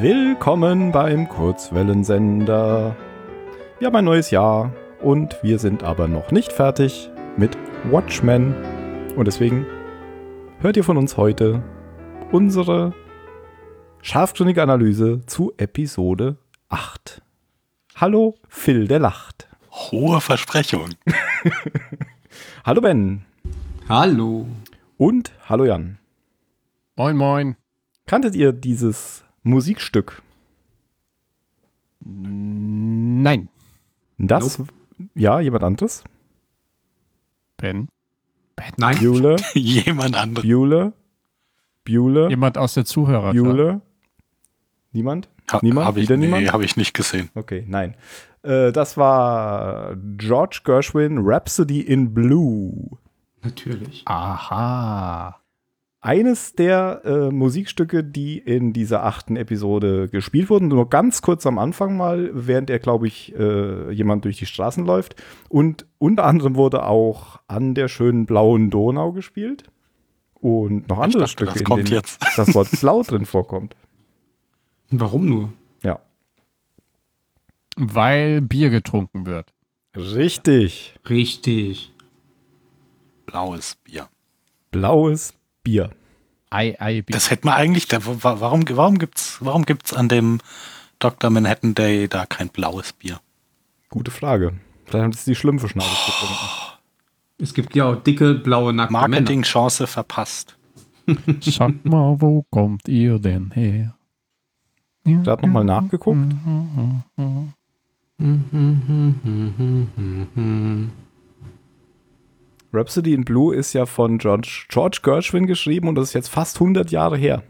Willkommen beim Kurzwellensender. Wir haben ein neues Jahr und wir sind aber noch nicht fertig mit Watchmen. Und deswegen hört ihr von uns heute unsere scharfgründige Analyse zu Episode 8. Hallo, Phil, der lacht. Hohe Versprechung. hallo, Ben. Hallo. Und hallo, Jan. Moin, moin. Kanntet ihr dieses Musikstück? Nein. Das, nope. ja, jemand anderes? Ben. ben. Nein. Bueller. jemand anderes. Bueller. Bueller. Jemand aus der Zuhörer. Bueller. Niemand? Ha, niemand? Hab ich, Wieder niemand? Nee, habe ich nicht gesehen. Okay, nein. Äh, das war George Gershwin, Rhapsody in Blue. Natürlich. Aha. Eines der äh, Musikstücke, die in dieser achten Episode gespielt wurden, nur ganz kurz am Anfang mal, während er, glaube ich, äh, jemand durch die Straßen läuft. Und unter anderem wurde auch an der schönen blauen Donau gespielt. Und noch andere dachte, Stücke, das in kommt denen jetzt. das Wort blau drin vorkommt. Warum nur? Ja. Weil Bier getrunken wird. Richtig. Richtig. Blaues Bier. Blaues Bier. Ei, Ei, Bier. Das hätte man eigentlich, da, warum, warum gibt's, warum gibt's an dem Dr. Manhattan Day da kein blaues Bier? Gute Frage. Vielleicht haben es die Schlümpfe schnell getrunken. Es gibt ja auch dicke, blaue, nackte Marketing-Chance verpasst. Sag mal, wo kommt ihr denn her? Der hat nochmal nachgeguckt. Rhapsody in Blue ist ja von George, George Gershwin geschrieben und das ist jetzt fast 100 Jahre her.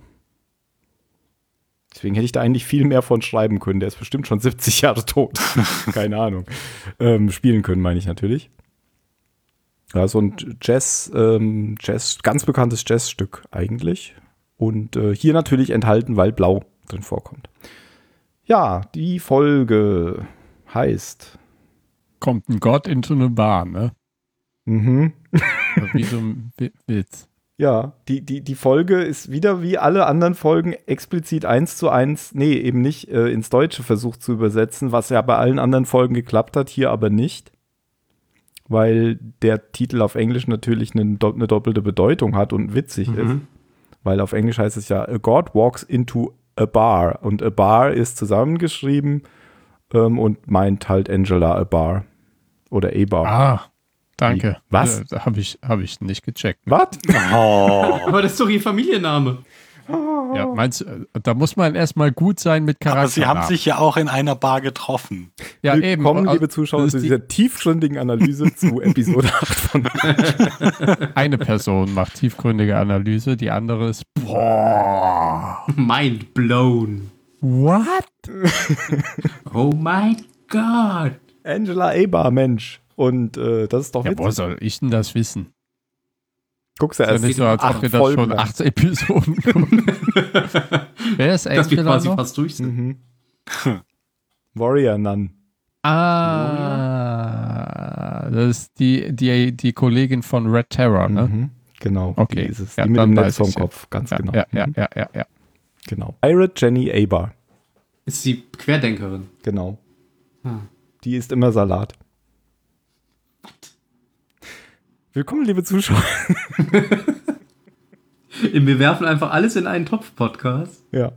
Deswegen hätte ich da eigentlich viel mehr von schreiben können. Der ist bestimmt schon 70 Jahre tot. Keine Ahnung. Ähm, spielen können, meine ich natürlich. Ja, so ein Jazz, ähm, Jazz, ganz bekanntes Jazzstück eigentlich. Und äh, hier natürlich enthalten, weil Blau drin vorkommt. Ja, die Folge heißt. Kommt ein Gott into eine Bar, ne? Mhm. Wie so ein Witz. Ja, die, die, die Folge ist wieder wie alle anderen Folgen explizit eins zu eins, nee, eben nicht äh, ins Deutsche versucht zu übersetzen, was ja bei allen anderen Folgen geklappt hat, hier aber nicht. Weil der Titel auf Englisch natürlich eine, eine doppelte Bedeutung hat und witzig mhm. ist. Weil auf Englisch heißt es ja, A God walks into a bar. Und a bar ist zusammengeschrieben ähm, und meint halt Angela a bar. Oder a bar. Ah, danke. Wie? Was? Äh, Habe ich, hab ich nicht gecheckt. Was? Oh. Aber das ist doch ihr Familienname. Ja, meinst du, da muss man erstmal gut sein mit Charakter. Aber sie haben sich ja auch in einer Bar getroffen. ja, Willkommen, eben. liebe Zuschauer, zu dieser tiefgründigen Analyse zu Episode 8 von Eine Person macht tiefgründige Analyse, die andere ist boah. Mind blown. What? oh mein Gott. Angela Eber, Mensch. Und äh, das ist doch Ja, witzig. woher soll ich denn das wissen? Guckst du ja erst nicht so, als ob wir das Folgen schon acht Episoden. Wer ist Dass wir quasi noch? fast durch sind. Mhm. Warrior Nun. Ah, das ist die, die, die Kollegin von Red Terror, ne? Mhm. Genau. Okay. Die, ist es. Ja, die mit dem Netz vom Kopf, ganz Ja, genau. ja, ja, Mhm. ja, ja, ja. Genau. Pirate Jenny Abar. Ist sie Querdenkerin. Genau. Ah. Die ist immer Salat. Willkommen, liebe Zuschauer. Wir werfen einfach alles in einen Topf-Podcast. Ja.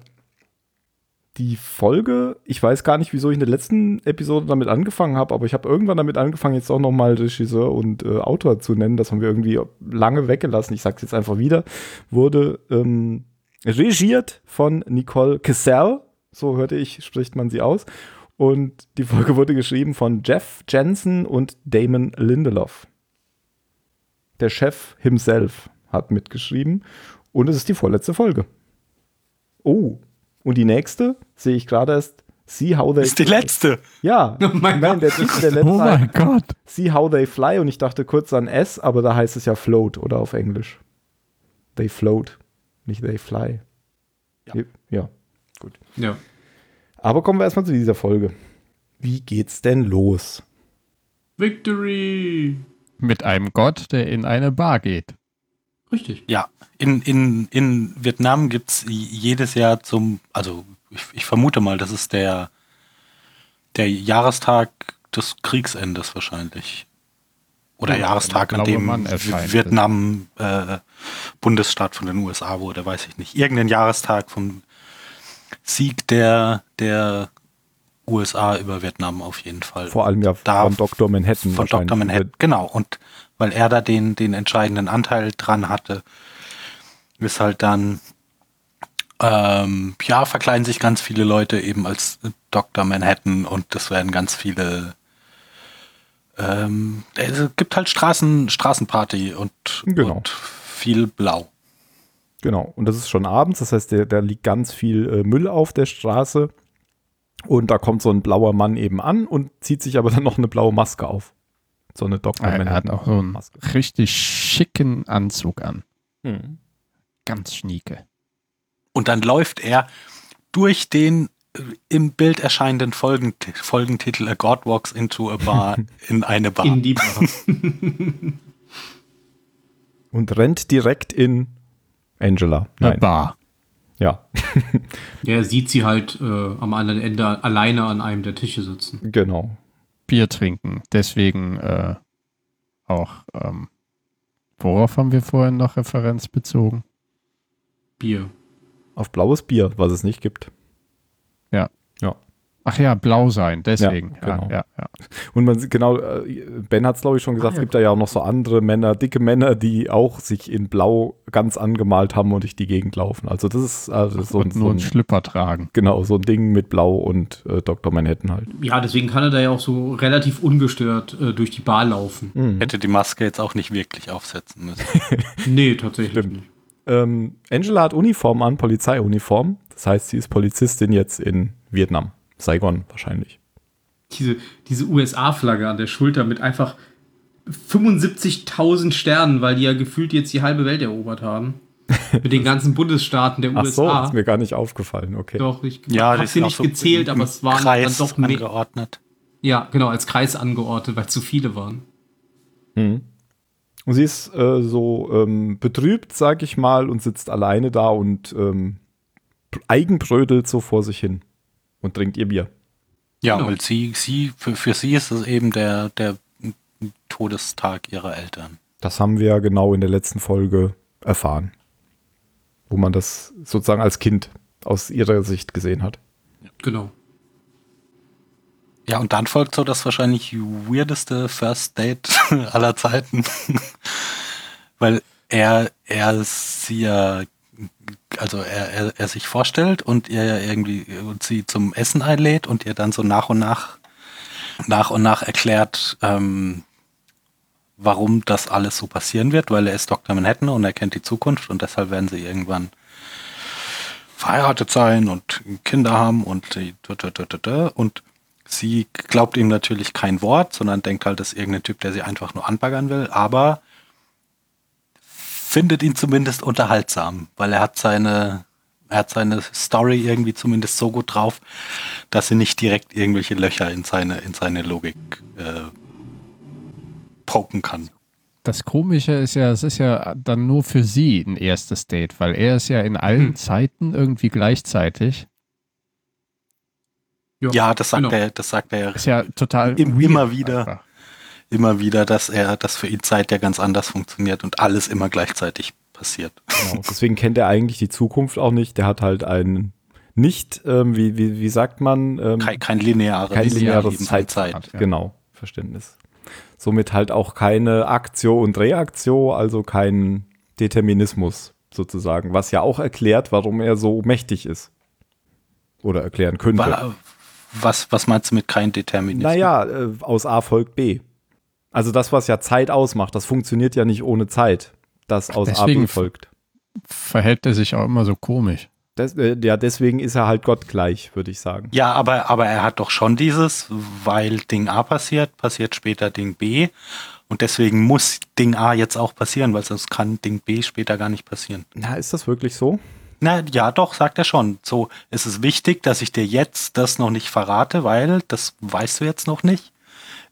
Die Folge, ich weiß gar nicht, wieso ich in der letzten Episode damit angefangen habe, aber ich habe irgendwann damit angefangen, jetzt auch nochmal Regisseur und äh, Autor zu nennen. Das haben wir irgendwie lange weggelassen. Ich sage es jetzt einfach wieder. Wurde ähm, regiert von Nicole Cassell. So hörte ich, spricht man sie aus. Und die Folge wurde geschrieben von Jeff Jensen und Damon Lindelof. Der Chef himself hat mitgeschrieben. Und es ist die vorletzte Folge. Oh, und die nächste sehe ich gerade erst. See how they ist die letzte. Ja, Oh mein nein, Gott. der, der, der letzte Oh mein Gott. See how they fly und ich dachte kurz an S, aber da heißt es ja float oder auf Englisch. They float, nicht they fly. Ja. ja gut. Ja. Aber kommen wir erstmal zu dieser Folge. Wie geht's denn los? Victory. Mit einem Gott, der in eine Bar geht. Richtig. Ja, in, in, in Vietnam gibt es jedes Jahr zum, also ich, ich vermute mal, das ist der, der Jahrestag des Kriegsendes wahrscheinlich. Oder Ja, Jahrestag, an dem. Vietnam äh, Bundesstaat von den USA wurde, weiß ich nicht. Irgendein Jahrestag vom Sieg der, der USA über Vietnam auf jeden Fall. Vor allem ja Da- von Dr. Manhattan. Von Dr. Manhattan, genau. Und weil er da den, den entscheidenden Anteil dran hatte, ist halt dann, ähm, ja, verkleiden sich ganz viele Leute eben als Dr. Manhattan und das werden ganz viele, ähm, es gibt halt Straßen, Straßenparty und, Genau. und viel Blau. Genau. Und das ist schon abends, das heißt, da liegt ganz viel äh, Müll auf der Straße. Und da kommt so ein blauer Mann eben an und zieht sich aber dann noch eine blaue Maske auf. So eine Dr. Er hat auch so einen Maske. richtig schicken Anzug an. Hm. Ganz schnieke. Und dann läuft er durch den äh, im Bild erscheinenden Folgent Folgentitel A God Walks into a Bar in eine Bar. In die Bar. Und rennt direkt in Angela. Eine Nein. Bar. Ja, er sieht sie halt äh, am anderen Ende alleine an einem der Tische sitzen. genau. Bier trinken. Deswegen äh, auch, ähm, worauf haben wir vorhin noch Referenz bezogen? Bier. Auf blaues Bier, was es nicht gibt. Ja. Ja. Ach ja, blau sein, deswegen. Ja, genau. Ja, ja, ja. Und man sieht genau, äh, Ben hat es glaube ich schon gesagt, Ah, es ja. gibt da ja auch noch so andere Männer, dicke Männer, die auch sich in Blau ganz angemalt haben und durch die Gegend laufen. Also das ist also so, ein, Und so nur einen ein, Schlüpper tragen. genau, so ein Ding mit Blau und äh, Dr. Manhattan halt. Ja, deswegen kann er da ja auch so relativ ungestört äh, durch die Bar laufen. Mhm. Hätte die Maske jetzt auch nicht wirklich aufsetzen müssen. Nee, tatsächlich Stimmt. nicht. Ähm, Angela hat Uniform an, Polizeiuniform. Das heißt, sie ist Polizistin jetzt in Vietnam. Saigon wahrscheinlich. Diese, diese USA-Flagge an der Schulter mit einfach 75.000 Sternen, weil die ja gefühlt jetzt die halbe Welt erobert haben. mit den ganzen Bundesstaaten der Ach so, USA. ist mir gar nicht aufgefallen. Okay. Doch, ich Ja, habe sie nicht so gezählt, aber es waren Kreis dann doch mehr. angeordnet. Ja, genau, als Kreis angeordnet, weil zu viele waren. Mhm. Und sie ist äh, so ähm, betrübt, sag ich mal, und sitzt alleine da und ähm, eigenbrödelt so vor sich hin und trinkt ihr Bier. Ja, Genau. weil sie, sie, für, für sie ist es eben der, der Todestag ihrer Eltern. Das haben wir ja genau in der letzten Folge erfahren, wo man das sozusagen als Kind aus ihrer Sicht gesehen hat. Genau. Ja, und dann folgt so das wahrscheinlich weirdeste First Date aller Zeiten. Weil er, er sie ja, also er, er, er sich vorstellt und ihr irgendwie und sie zum Essen einlädt und ihr dann so nach und nach, nach und nach erklärt, ähm, warum das alles so passieren wird, weil er ist Dr. Manhattan und er kennt die Zukunft und deshalb werden sie irgendwann verheiratet sein und Kinder haben und und sie glaubt ihm natürlich kein Wort, sondern denkt halt, das ist irgendein Typ, der sie einfach nur anbaggern will, aber findet ihn zumindest unterhaltsam, weil er hat seine er hat seine Story irgendwie zumindest so gut drauf, dass sie nicht direkt irgendwelche Löcher in seine in seine Logik äh, poken kann. Das Komische ist ja, es ist ja dann nur für sie ein erstes Date, weil er ist ja in allen Hm. Zeiten irgendwie gleichzeitig. Ja, das sagt genau. er, das sagt er ja Ist ja total immer wieder. einfach. Immer wieder, dass er, dass für ihn Zeit ja ganz anders funktioniert und alles immer gleichzeitig passiert. Genau. Deswegen kennt er eigentlich die Zukunft auch nicht. Der hat halt ein nicht, ähm, wie, wie, wie sagt man, ähm, Kein, kein lineares, kein lineares Zeit, Zeit. Ja. Genau, Verständnis. Somit halt auch keine Aktio und Reaktion, also kein Determinismus sozusagen, was ja auch erklärt, warum er so mächtig ist. Oder erklären könnte. Wa- Was, was meinst du mit kein Determinismus? Naja, äh, aus A folgt B. Also das, was ja Zeit ausmacht, das funktioniert ja nicht ohne Zeit, das aus A Deswegen B folgt. Verhält er sich auch immer so komisch. Des, äh, ja, deswegen ist er halt Gott gleich, würde ich sagen. Ja, aber, aber er hat doch schon dieses, weil Ding A passiert, passiert später Ding B. Und deswegen muss Ding A jetzt auch passieren, weil sonst kann Ding B später gar nicht passieren. Na, ist das wirklich so? Na ja, doch, sagt er schon. So, es ist wichtig, dass ich dir jetzt das noch nicht verrate, weil das weißt du jetzt noch nicht.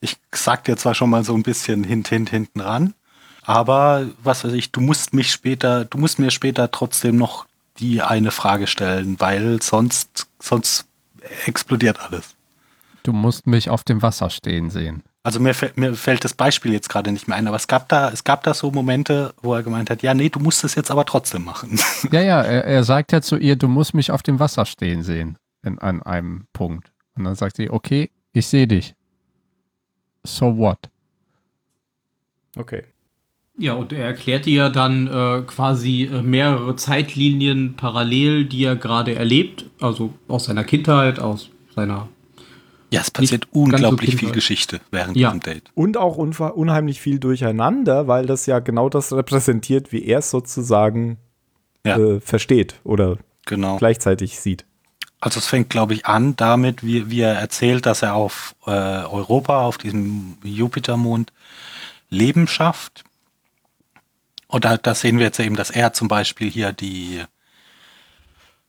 Ich sag dir zwar schon mal so ein bisschen hint, hint, hinten ran, aber was weiß ich, du musst mich später, du musst mir später trotzdem noch die eine Frage stellen, weil sonst, sonst explodiert alles. Du musst mich auf dem Wasser stehen sehen. Also mir, fällt- mir fällt das Beispiel jetzt gerade nicht mehr ein, aber es gab da, es gab da so Momente, wo er gemeint hat, ja, nee, du musst es jetzt aber trotzdem machen. Ja, ja, er, er sagt ja zu ihr, du musst mich auf dem Wasser stehen sehen. In, an einem Punkt. Und dann sagt sie, okay, ich sehe dich. So what? Okay. Ja, und er erklärte ja dann äh, quasi äh, mehrere Zeitlinien parallel, die er gerade erlebt, also aus seiner Kindheit, aus seiner. Ja, es passiert ganz so unglaublich viel. Geschichte während Ja. diesem Date. Und auch unheimlich viel durcheinander, weil das ja genau das repräsentiert, wie er es sozusagen Ja. äh, versteht oder Genau. gleichzeitig sieht. Also es fängt, glaube ich, an damit, wie, wie er erzählt, dass er auf äh, Europa, auf diesem Jupitermond, Leben schafft. Und da, sehen wir jetzt eben, dass er zum Beispiel hier die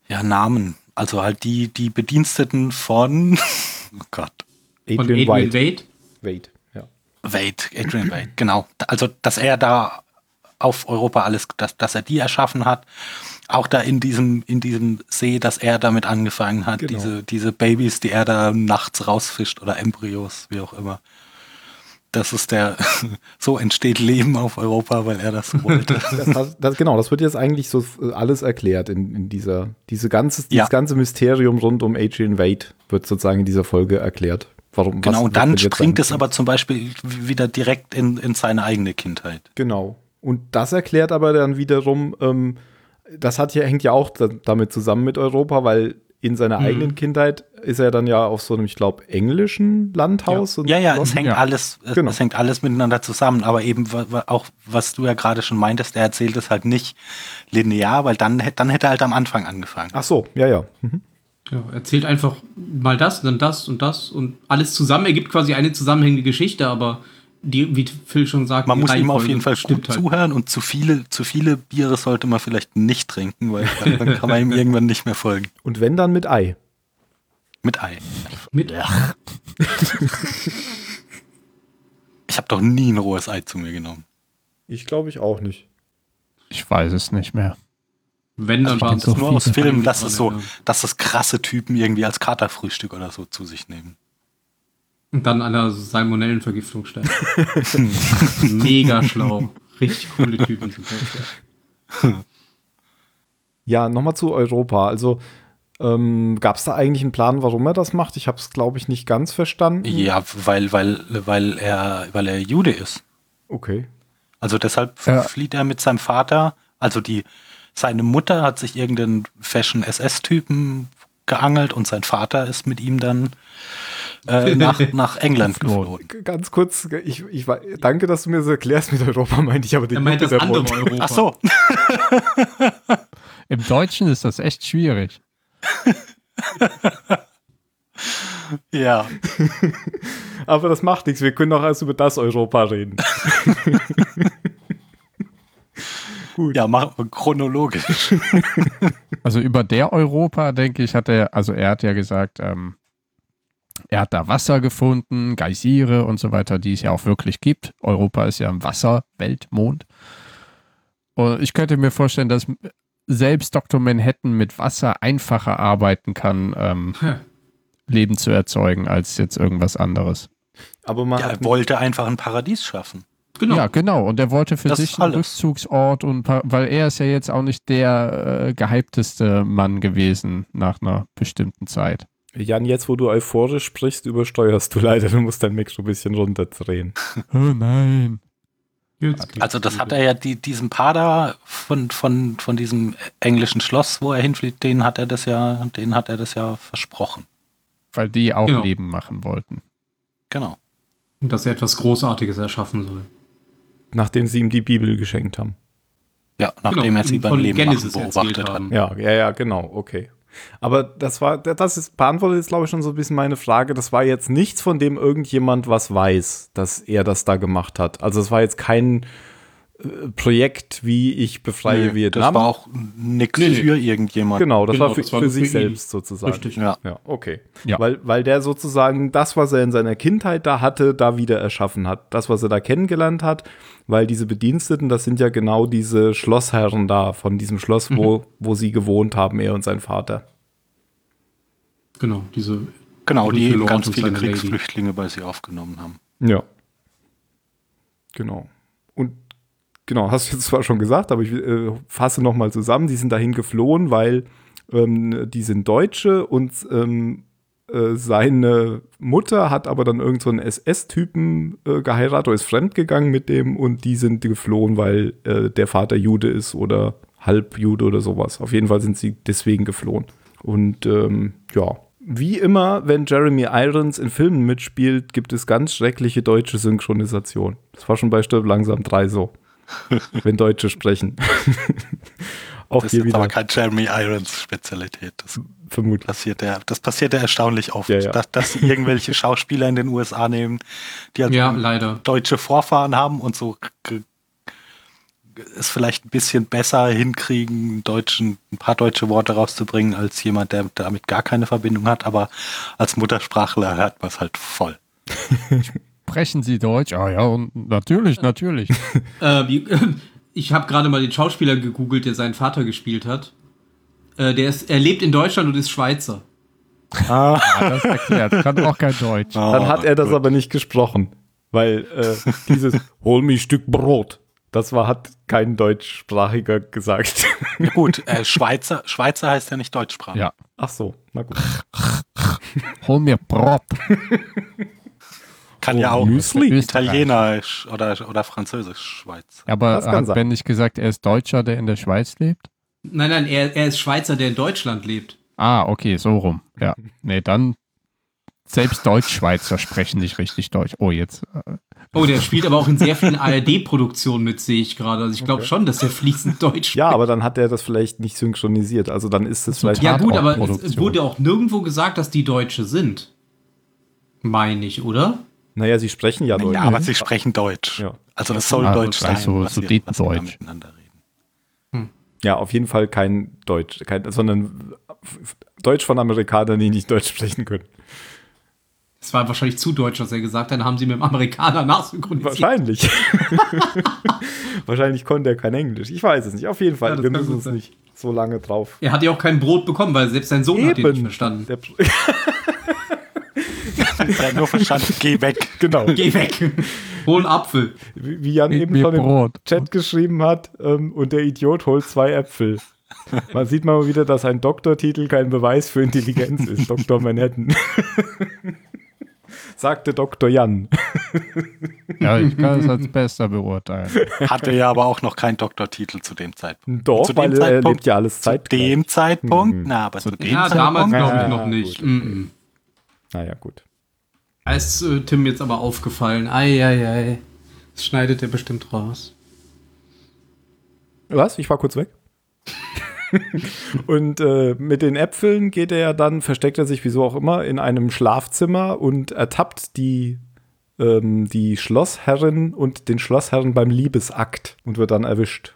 ja, Namen, also halt die, die Bediensteten von oh Gott, Von Adrian Adrian White. Wade. Wade, ja. Wade, Adrian Wade, genau. Also, dass er da auf Europa alles, dass, dass er die erschaffen hat. Auch da in diesem, in diesem See, dass er damit angefangen hat, Genau. diese, diese Babys, die er da nachts rausfischt oder Embryos, wie auch immer. Das ist der, so entsteht Leben auf Europa, weil er das so wollte. Das, das, genau, das wird jetzt eigentlich so äh, alles erklärt in, in dieser, diese ganze, dieses Ja. ganze Mysterium rund um Adrian Wade wird sozusagen in dieser Folge erklärt. Warum, genau, was- und dann springt es aber zum Beispiel wieder direkt in, in seine eigene Kindheit. Genau. Und das erklärt aber dann wiederum, ähm, das hat ja, hängt ja auch da, damit zusammen mit Europa, weil in seiner Mhm. eigenen Kindheit ist er dann ja auf so einem, ich glaube, englischen Landhaus. Und Ja, ja, es hängt Ja. alles, es, Genau. es hängt alles miteinander zusammen, aber eben auch, was du ja gerade schon meintest, er erzählt es halt nicht linear, weil dann, dann hätte er halt am Anfang angefangen. Ach so, ja, ja. Mhm. Ja, erzählt einfach mal das, dann das und das und alles zusammen ergibt quasi eine zusammenhängende Geschichte, aber die, wie Phil schon sagt, Man muss ihm auf jeden Fall stimmt gut halt. zuhören und zu viele, zu viele Biere sollte man vielleicht nicht trinken, weil dann, dann kann man ihm irgendwann nicht mehr folgen. Und wenn dann mit Ei. Mit Ei. Mit, Ich habe doch nie ein rohes Ei zu mir genommen. Ich glaube ich auch nicht. Ich weiß es nicht mehr. wenn, dann Also waren es so Nur aus Filmen, dass es so, dass das krasse Typen irgendwie als Katerfrühstück oder so zu sich nehmen. Und dann an der Salmonellenvergiftung sterben. Mega schlau. Richtig coole Typen. Ja. Nochmal zu Europa. Also ähm, gab es da eigentlich einen Plan, warum er das macht? Ich habe es, glaube ich, nicht ganz verstanden. Ja, weil, weil, weil er, weil er Jude ist. Okay. Also deshalb Ja. flieht er mit seinem Vater. Also die, seine Mutter hat sich irgendeinen Fashion SS-Typen geangelt und sein Vater ist mit ihm dann äh, nach, nach England Geflogen. geflohen. Ganz kurz, ich, ich, danke, dass du mir das erklärst mit Europa, meinte ich aber den Er meint das andere. Europa. Ach so, Im Deutschen ist das echt schwierig. ja. Aber das macht nichts, wir können doch erst über das Europa reden. Ja, machen wir chronologisch. Also über der Europa, denke ich, hat er, also er hat ja gesagt, ähm, er hat da Wasser gefunden, Geysire und so weiter, die es ja auch wirklich gibt. Europa ist ja ein Wasserweltmond. Und ich könnte mir vorstellen, dass selbst Dr. Manhattan mit Wasser einfacher arbeiten kann, ähm. Leben zu erzeugen, als jetzt irgendwas anderes. Aber man Ja, er wollte einfach ein Paradies schaffen. Genau. Ja, genau. Und er wollte für Das sich einen alles. Rückzugsort und weil er ist ja jetzt auch nicht der äh, gehypteste Mann gewesen nach einer bestimmten Zeit. Jan, jetzt wo du euphorisch sprichst, übersteuerst du leider. Du musst dein Mikro ein bisschen runterdrehen. Oh nein. Jetzt Also das hat er ja die, diesem Pader von, von, von diesem englischen Schloss, wo er hinfliegt, den hat er das ja, den hat er das ja versprochen. Weil die auch Genau. Leben machen wollten. Genau. Und dass er etwas Großartiges erschaffen soll. Nachdem sie ihm die Bibel geschenkt haben. Ja, nachdem Genau, er sie beim Leben beobachtet hat. haben. Ja, ja, ja, genau, okay. Aber das war, das ist, beantwortet jetzt, glaube ich, schon so ein bisschen meine Frage. Das war jetzt nichts, von dem irgendjemand was weiß, dass er das da gemacht hat. Also es war jetzt kein Projekt wie ich befreie Nee, Vietnam. Das war auch nix Nee, nee. für irgendjemand. genau, das Genau, war für, das war für für sich ihn. selbst sozusagen. Richtig. Ja. Ja, okay. Ja. Weil, weil der sozusagen das, was er in seiner Kindheit da hatte, da wieder erschaffen hat. Das, was er da kennengelernt hat, weil diese Bediensteten, das sind ja genau diese Schlossherren da von diesem Schloss, wo, wo sie gewohnt haben, er und sein Vater. Genau, diese. Genau, die eben ganz viele seine Lady. Kriegsflüchtlinge bei sie aufgenommen haben. Ja. Genau. Genau, hast du jetzt zwar schon gesagt, aber ich äh, fasse noch mal zusammen. Die sind dahin geflohen, weil ähm, die sind Deutsche und ähm, äh, seine Mutter hat aber dann irgend so SS-Typen äh, geheiratet oder ist fremdgegangen mit dem und die sind geflohen, weil äh, der Vater Jude ist oder Halbjude oder sowas. Auf jeden Fall sind sie deswegen geflohen. Und ähm, ja, wie immer, wenn Jeremy Irons in Filmen mitspielt, gibt es ganz schreckliche deutsche Synchronisation. Das war schon bei Stirb langsam 3 so. wenn Deutsche sprechen. Auch Das ist hier jetzt wieder aber kein Jeremy Irons Spezialität. Das vermutlich. passiert ja, das passiert ja erstaunlich oft, Ja, ja. Dass, dass irgendwelche Schauspieler in den USA nehmen, die halt Ja, leider. deutsche Vorfahren haben und so es vielleicht ein bisschen besser hinkriegen, deutschen, ein paar deutsche Worte rauszubringen, als jemand, der damit gar keine Verbindung hat, aber als Muttersprachler hört man es halt voll. Sprechen Sie Deutsch? Ah ja, und natürlich, natürlich. Äh, wie, ich habe gerade mal den Schauspieler gegoogelt, der seinen Vater gespielt hat. Äh, der ist, er lebt in Deutschland und ist Schweizer. Ah, Ja, das erklärt. Kann auch kein Deutsch. dann hat er das gut. aber nicht gesprochen. Weil äh, dieses Hol mich Stück Brot, das war, hat kein Deutschsprachiger gesagt. Ja, gut, äh, Schweizer, Schweizer heißt ja nicht deutschsprachig. Ja. Ach so, na gut. Hol mir Brot. Kann ja auch Müsli. Italienisch oder, oder Französisch Schweiz. Aber hat sein. Ben nicht gesagt, er ist Deutscher, der in der Schweiz lebt? Nein, nein, er, er ist Schweizer, der in Deutschland lebt. Ah, okay, so rum. Ja. Nee, dann selbst Deutschschweizer sprechen nicht richtig Deutsch. Oh, jetzt. äh, Oh, der spielt aber auch in sehr vielen ARD-Produktionen mit, sehe ich gerade. Also ich glaube schon, dass er fließend Deutsch Ja, aber dann hat er das vielleicht nicht synchronisiert. Also dann ist es vielleicht. Ja, gut, aber es wurde auch nirgendwo gesagt, dass die Deutsche sind. Meine ich, oder? Naja, sie sprechen ja Deutsch. Ja, aber sie sprechen Deutsch. Ja. Also das soll Ah, Deutsch sein, gleich so da Sudetendeutsch. miteinander reden. Ja, auf jeden Fall kein Deutsch, kein, sondern Deutsch von Amerikanern, die nicht Deutsch sprechen können. Es war wahrscheinlich zu deutsch, was er gesagt hat. Dann haben sie mit dem Amerikaner nachsynchronisiert. Wahrscheinlich. Wahrscheinlich konnte er kein Englisch. Ich weiß es nicht. Auf jeden Fall, Ja, wir müssen uns sein. nicht so lange drauf. Er hat ja auch kein Brot bekommen, weil selbst sein Sohn hat ihn nicht verstanden. Er hat nur verstanden, geh weg. genau. Geh weg. Hol einen Apfel. Wie wie Jan Gib eben schon im Brot. Chat geschrieben hat, ähm, und der Idiot holt zwei Äpfel. Man sieht mal wieder, dass ein Doktortitel kein Beweis für Intelligenz ist. Dr. Manhattan. Sagte Dr. Jan. Ja, ich kann es als Bester beurteilen. Hatte ja aber auch noch keinen Doktortitel zu dem Zeitpunkt. Doch, zu weil dem er Zeitpunkt, lebt ja alles zu zeitgleich. dem Zeitpunkt, na, aber zu, dem Ja, Zeitpunkt. damals glaube ich noch nicht. gut. Mm -mm. Naja, gut. Da ist äh, Tim jetzt aber aufgefallen. Eieiei. Das schneidet er bestimmt raus. Was? Ich war kurz weg. und äh, mit den Äpfeln geht er ja dann, versteckt er sich wieso auch immer in einem Schlafzimmer und ertappt die, ähm, die Schlossherrin und den Schlossherren beim Liebesakt und wird dann erwischt.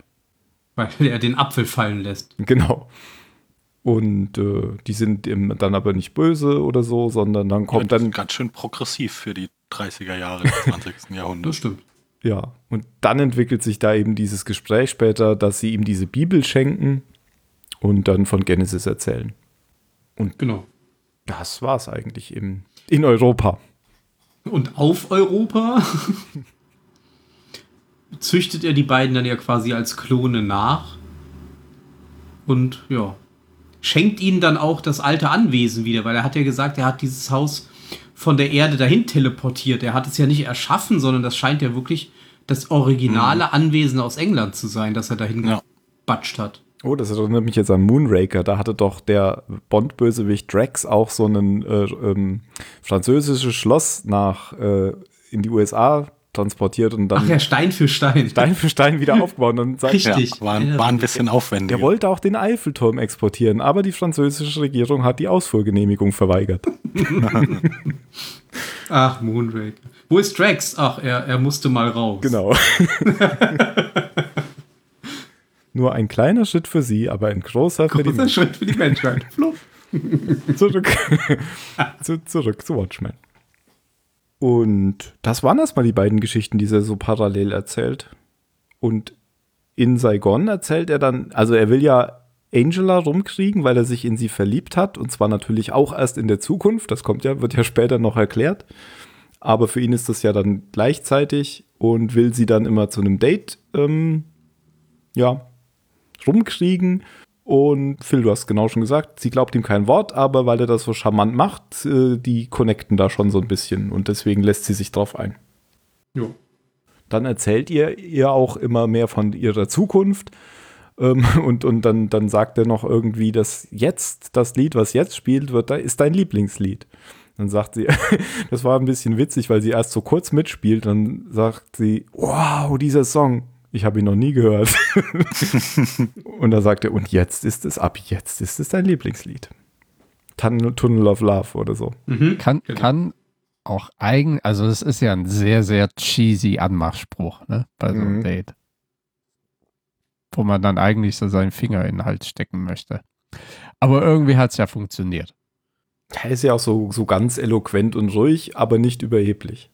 Weil er den Apfel fallen lässt. Genau. Und äh, die sind ihm dann aber nicht böse oder so, sondern dann kommt das dann, ist ganz schön progressiv für die 30er Jahre des 20. Das Jahrhunderts. stimmt. ja, und dann entwickelt sich da eben dieses Gespräch später, dass sie ihm diese Bibel schenken und dann von Genesis erzählen. Genau. Das war's eigentlich im, in Europa. Und auf Europa züchtet er die beiden dann ja quasi als Klone nach. Und ja, schenkt ihnen dann auch das alte Anwesen wieder, weil er hat ja gesagt, er hat dieses Haus von der Erde dahin teleportiert. Er hat es ja nicht erschaffen, sondern das scheint ja wirklich das originale Anwesen aus England zu sein, das er dahin Ja. gebatscht hat. Oh, das erinnert mich jetzt an Moonraker. Da hatte doch der Bond-Bösewicht Drax auch so ein äh, ähm, französisches Schloss nach äh, in die USA transportiert und dann Ach ja, Stein für Stein. Stein für Stein wieder aufgebaut. Und dann sagt, Richtig. war, Ja, war ein bisschen aufwendiger. der wollte auch den Eiffelturm exportieren, aber die französische Regierung hat die Ausfuhrgenehmigung verweigert. Ach, Moonraker. Wo ist Drax? Ach, er, er musste mal raus. Genau. Nur ein kleiner Schritt für sie, aber ein großer für die Großer Schritt für die Menschheit. Fluff. zurück, zu, zurück zu Watchmen. Und das waren erstmal die beiden Geschichten, die er so parallel erzählt. Und in Saigon erzählt er dann, also er will ja Angela rumkriegen, weil er sich in sie verliebt hat. Und zwar natürlich auch erst in der Zukunft. Das kommt ja, wird ja später noch erklärt. Aber für ihn ist das ja dann gleichzeitig und will sie dann immer zu einem Date, ähm, ja, rumkriegen. Und Phil, du hast genau schon gesagt, sie glaubt ihm kein Wort, aber weil er das so charmant macht, äh, die connecten da schon so ein bisschen und deswegen lässt sie sich drauf ein. Jo. Dann erzählt ihr ihr auch immer mehr von ihrer Zukunft. Ähm, und und dann, dann sagt er noch irgendwie, dass jetzt, das Lied, was jetzt spielt, wird, da ist dein Lieblingslied. Dann sagt sie, das war ein bisschen witzig, weil sie erst so kurz mitspielt, dann sagt sie, wow, dieser Song, ich habe ihn noch nie gehört. und dann sagt er, und jetzt ist es, ab jetzt ist es dein Lieblingslied. Tun- Tunnel of Love oder so. Mhm. Kann, Genau. kann auch eigen, also es ist ja ein sehr, sehr cheesy Anmachspruch, ne? Bei so einem Mhm. Date. Wo man dann eigentlich so seinen Finger in den Hals stecken möchte. Aber irgendwie hat es ja funktioniert. Er ist ja auch so, so ganz eloquent und ruhig, aber nicht überheblich.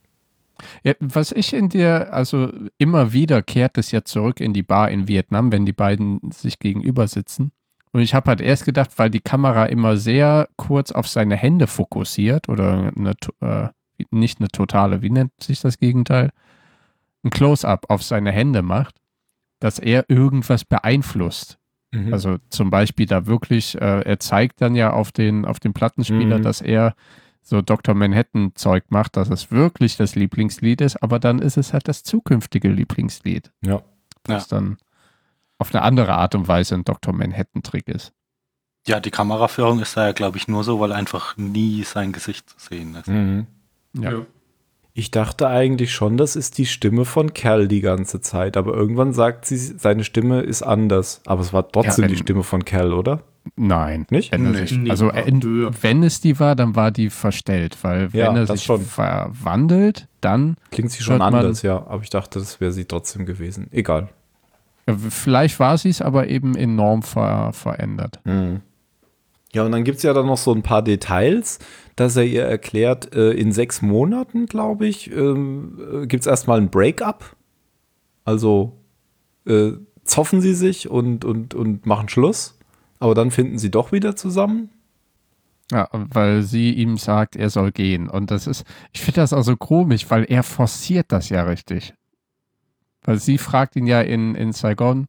Ja, was ich in dir, also immer wieder kehrt es ja zurück in die Bar in Vietnam, wenn die beiden sich gegenüber sitzen. Und ich habe halt erst gedacht, weil die Kamera immer sehr kurz auf seine Hände fokussiert oder eine, äh, nicht eine totale, wie nennt sich das Gegenteil? Ein Close-up auf seine Hände macht, dass er irgendwas beeinflusst. Mhm. Also zum Beispiel da wirklich, äh, er zeigt dann ja auf den, auf den Plattenspieler, Mhm. dass er so Dr. Manhattan-Zeug macht, dass es wirklich das Lieblingslied ist, aber dann ist es halt das zukünftige Lieblingslied, ja. das dann auf eine andere Art und Weise ein Dr. Manhattan-Trick ist. Ja, die Kameraführung ist da ja, glaube ich, nur so, weil einfach nie sein Gesicht zu sehen ist. Mhm. Ja. Ja. Ich dachte eigentlich schon, das ist die Stimme von Kerl die ganze Zeit, aber irgendwann sagt sie, seine Stimme ist anders. Aber es war trotzdem Ja, die ähm, Stimme von Kerl, oder? Nein. Nicht? Wenn Nee. sich, Nee, also höher. wenn es die war, dann war die verstellt, weil Ja, wenn er sich schon. verwandelt, dann Klingt sie schon anders, ja. Aber ich dachte, das wäre sie trotzdem gewesen. Egal. äh, vielleicht war sie es, aber eben enorm ver verändert. Ja, und dann gibt es ja dann noch so ein paar Details, dass er ihr erklärt, äh, in sechs Monaten, glaube ich, ähm, äh, gibt es erstmal ein Break-up. Also äh, zoffen sie sich und, und, und machen Schluss. Aber dann finden sie doch wieder zusammen. Ja, weil sie ihm sagt, er soll gehen. Und das ist, ich finde das auch so komisch, weil er forciert das ja richtig. Weil sie fragt ihn ja in, in Saigon,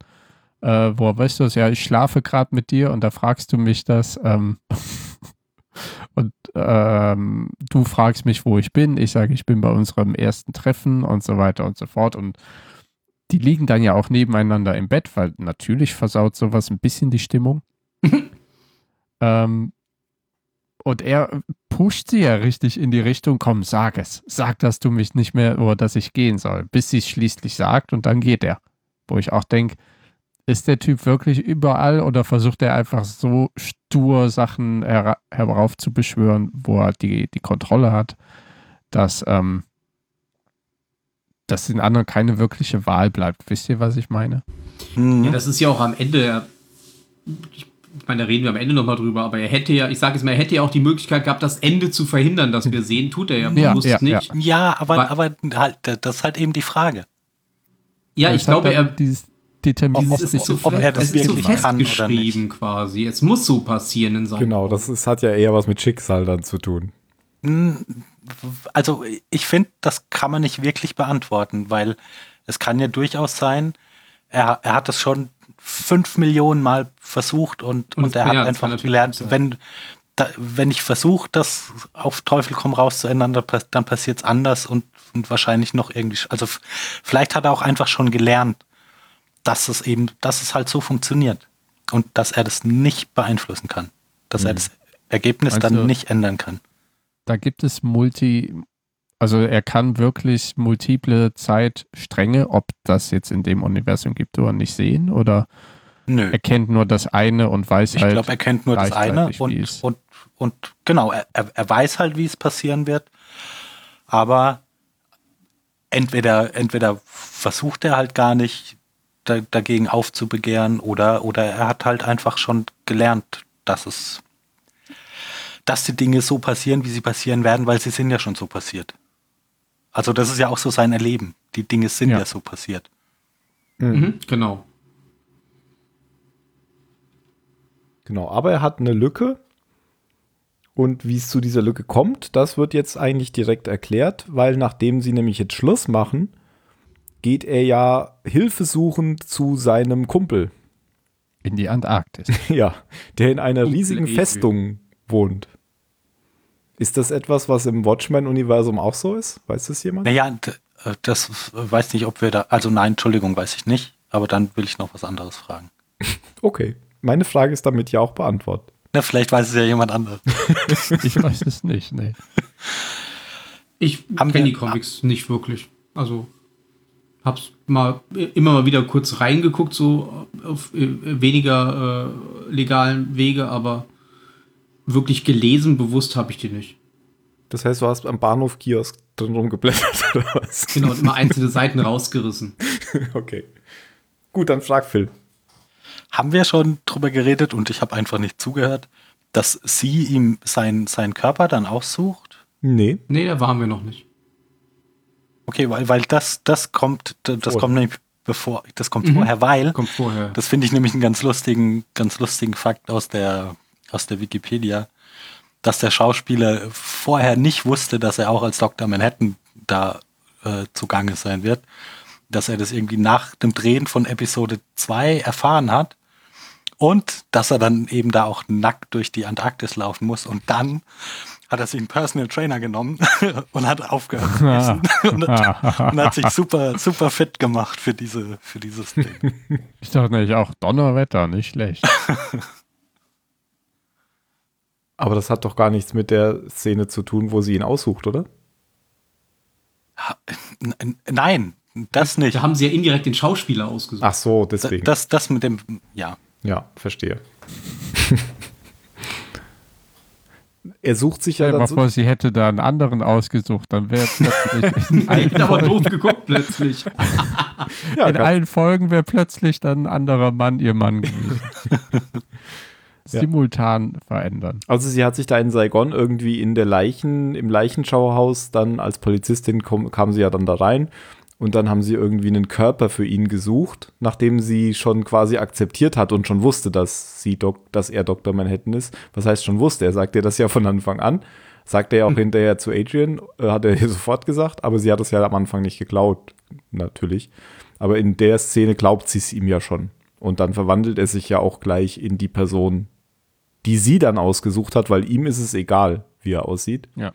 äh, woher weißt du das? Ja, ich schlafe gerade mit dir und da fragst du mich das. Ähm, und ähm, du fragst mich, wo ich bin. Ich sage, ich bin bei unserem ersten Treffen und so weiter und so fort. Und die liegen dann ja auch nebeneinander im Bett, weil natürlich versaut sowas ein bisschen die Stimmung. ähm, und er pusht sie ja richtig in die Richtung, komm, sag es. Sag, dass du mich nicht mehr oder dass ich gehen soll. Bis sie es schließlich sagt und dann geht er. Wo ich auch denke, ist der Typ wirklich überall oder versucht er einfach so stur Sachen hera heraufzubeschwören, wo er die, die Kontrolle hat, dass, ähm, dass den anderen keine wirkliche Wahl bleibt. Wisst ihr, was ich meine? Mhm. Ja, das ist ja auch am Ende, ja- ich meine, da reden wir am Ende nochmal drüber, aber er hätte ja, ich sage es mal, er hätte ja auch die Möglichkeit gehabt, das Ende zu verhindern, das wir sehen, tut er ja Ja, bewusst ja, nicht. ja, aber, Wa- aber halt, das ist halt eben die Frage. Ja, ich glaube, er, dieses Determinismus. dieses ist so, ob er das es ist so wirklich kann oder festgeschrieben quasi. Es muss so passieren in seinem Genau, das ist, hat ja eher was mit Schicksal dann zu tun. Hm, Also ich finde, das kann man nicht wirklich beantworten, weil es kann ja durchaus sein, er, er hat es schon fünf Millionen Mal versucht und, Und- und er ja, hat kann einfach gelernt, wenn, da, wenn ich versuche, das auf Teufel komm raus zu ändern, dann, pass- dann passiert es anders und, und wahrscheinlich noch irgendwie, also vielleicht hat er auch einfach schon gelernt, dass es eben, dass es halt so funktioniert und dass er das nicht beeinflussen kann, dass er das Ergebnis Meinst dann nicht ändern kann. da gibt es Multi, also er kann wirklich multiple Zeitstränge, ob das jetzt in dem Universum gibt oder nicht sehen, oder Nö. er kennt nur das eine und weiß Ich halt. glaube, er kennt nur das eine und, und, und genau, er, er er weiß halt, wie es passieren wird. Aber entweder, entweder versucht er halt gar nicht, da, dagegen aufzubegehren oder, oder er hat halt einfach schon gelernt, dass es, dass die Dinge so passieren, wie sie passieren werden, weil sie sind ja schon so passiert. Also das ist ja auch so sein Erleben. Die Dinge sind ja, Ja. so passiert. Mhm, genau. Genau, aber er hat eine Lücke. Und wie es zu dieser Lücke kommt, das wird jetzt eigentlich direkt erklärt, weil nachdem sie nämlich jetzt Schluss machen, geht er ja hilfesuchend zu seinem Kumpel, In die Antarktis. ja, der in einer Kumpel riesigen Adrian. Festung wohnt. Ist das etwas, was im Watchmen-Universum auch so ist? Weiß das jemand? Naja, äh, das weiß nicht, ob wir da, also nein, Entschuldigung, weiß ich nicht, aber dann will ich noch was anderes fragen. Okay. Meine Frage ist damit ja auch beantwortet. Na, vielleicht weiß es ja jemand anderes. Ich weiß es nicht, nee. Ich kenne die Comics nicht wirklich. Also hab's mal immer mal wieder kurz reingeguckt, so auf äh, weniger äh, legalen Wege, aber wirklich gelesen, bewusst habe ich die nicht. Das heißt, du hast am Bahnhof Kiosk drin rumgeblättert oder was? Genau, und immer einzelne Seiten rausgerissen. Okay. Gut, dann frag Phil. Haben wir schon drüber geredet und ich habe einfach nicht zugehört, dass sie ihm sein, seinen Körper dann aussucht? Nee. Nee, da waren wir noch nicht. Okay, weil, weil das, das kommt, das Vorher. kommt nämlich bevor, das kommt Mhm. vorher, weil, Kommt vorher. das finde ich nämlich einen ganz lustigen, ganz lustigen Fakt aus der, aus der Wikipedia, dass der Schauspieler vorher nicht wusste, dass er auch als Dr. Manhattan da äh, zugange sein wird, dass er das irgendwie nach dem Drehen von Episode 2 erfahren hat und dass er dann eben da auch nackt durch die Antarktis laufen muss und dann hat er sich einen Personal Trainer genommen und hat aufgehört zu essen und, hat, und hat sich super, super fit gemacht für diese, für dieses Ding. Ich dachte nämlich auch Donnerwetter, nicht schlecht. Aber das hat doch gar nichts mit der Szene zu tun, wo sie ihn aussucht, oder? Nein, das nicht. Da haben sie ja indirekt den Schauspieler ausgesucht. Ach so, deswegen. das, das mit dem, ja. ja, verstehe. er sucht sich ja Stell dann mal so, vor, sie hätte da einen anderen ausgesucht, dann wäre plötzlich in Ich aber doof geguckt plötzlich. ja, in allen Folgen wäre plötzlich dann ein anderer Mann ihr Mann gewesen. Ja. Simultan verändern. Also sie hat sich da in Saigon irgendwie in der Leichen, im Leichenschauhaus dann als Polizistin kom, kam sie ja dann da rein und dann haben sie irgendwie einen Körper für ihn gesucht, nachdem sie schon quasi akzeptiert hat und schon wusste, dass sie Dok dass er Dr. Manhattan ist. Was heißt schon wusste? Er sagt ihr das ja von Anfang an. Sagt er ja auch hinterher zu Adrian, äh, hat er ihr sofort gesagt, aber sie hat es ja am Anfang nicht geglaubt, natürlich. Aber in der Szene glaubt sie es ihm ja schon. Und dann verwandelt er sich ja auch gleich in die Person, die sie dann ausgesucht hat, weil ihm ist es egal, wie er aussieht. Ja.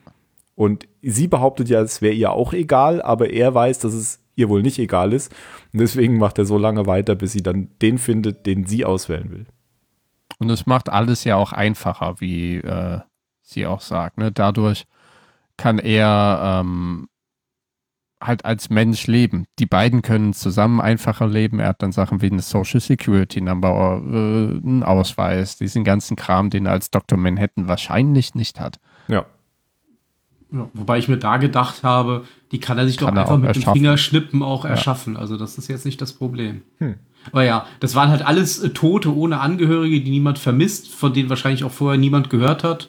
Und sie behauptet ja, es wäre ihr auch egal, aber er weiß, dass es ihr wohl nicht egal ist. Und deswegen macht er so lange weiter, bis sie dann den findet, den sie auswählen will. Und es macht alles ja auch einfacher, wie äh, sie auch sagt. Ne? Dadurch kann er ähm, halt als Mensch leben. Die beiden können zusammen einfacher leben. Er hat dann Sachen wie eine Social Security Number, äh, einen Ausweis, diesen ganzen Kram, den er als Dr. Manhattan wahrscheinlich nicht hat. Ja. Ja, wobei ich mir da gedacht habe, die kann er sich Kann doch er einfach mit dem erschaffen. Fingerschnippen auch erschaffen. Also das ist jetzt nicht das Problem. Hm. Aber ja, das waren halt alles äh, Tote ohne Angehörige, die niemand vermisst, von denen wahrscheinlich auch vorher niemand gehört hat.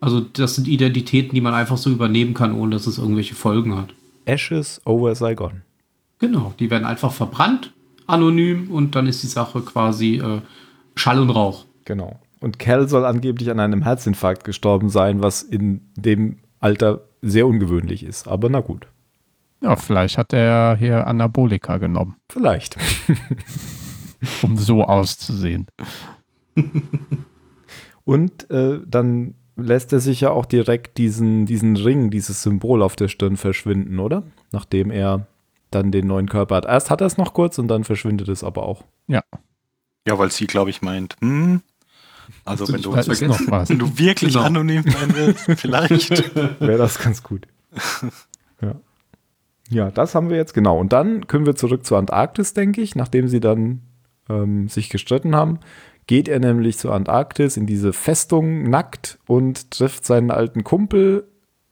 Also das sind Identitäten, die man einfach so übernehmen kann, ohne dass es irgendwelche Folgen hat. Ashes over Saigon. Genau, die werden einfach verbrannt, anonym, und dann ist die Sache quasi äh, Schall und Rauch. Genau. Und Cal soll angeblich an einem Herzinfarkt gestorben sein, was in dem Alter sehr ungewöhnlich ist. Aber na gut. Ja, vielleicht hat er hier Anabolika genommen, Vielleicht. um so auszusehen. Und äh, dann lässt er sich ja auch direkt diesen, diesen Ring, dieses Symbol auf der Stirn verschwinden, oder? Nachdem er dann den neuen Körper hat. Erst hat er es noch kurz und dann verschwindet es aber auch. Ja, weil sie, glaube ich, meint, hm, also wenn du, wenn du wirklich Genau. anonym sein willst, vielleicht. Wäre das ganz gut. Ja. ja, das haben wir jetzt genau. Und dann können wir zurück zur Antarktis, denke ich, nachdem sie dann ähm, sich gestritten haben. Geht er nämlich zur Antarktis in diese Festung nackt und trifft seinen alten Kumpel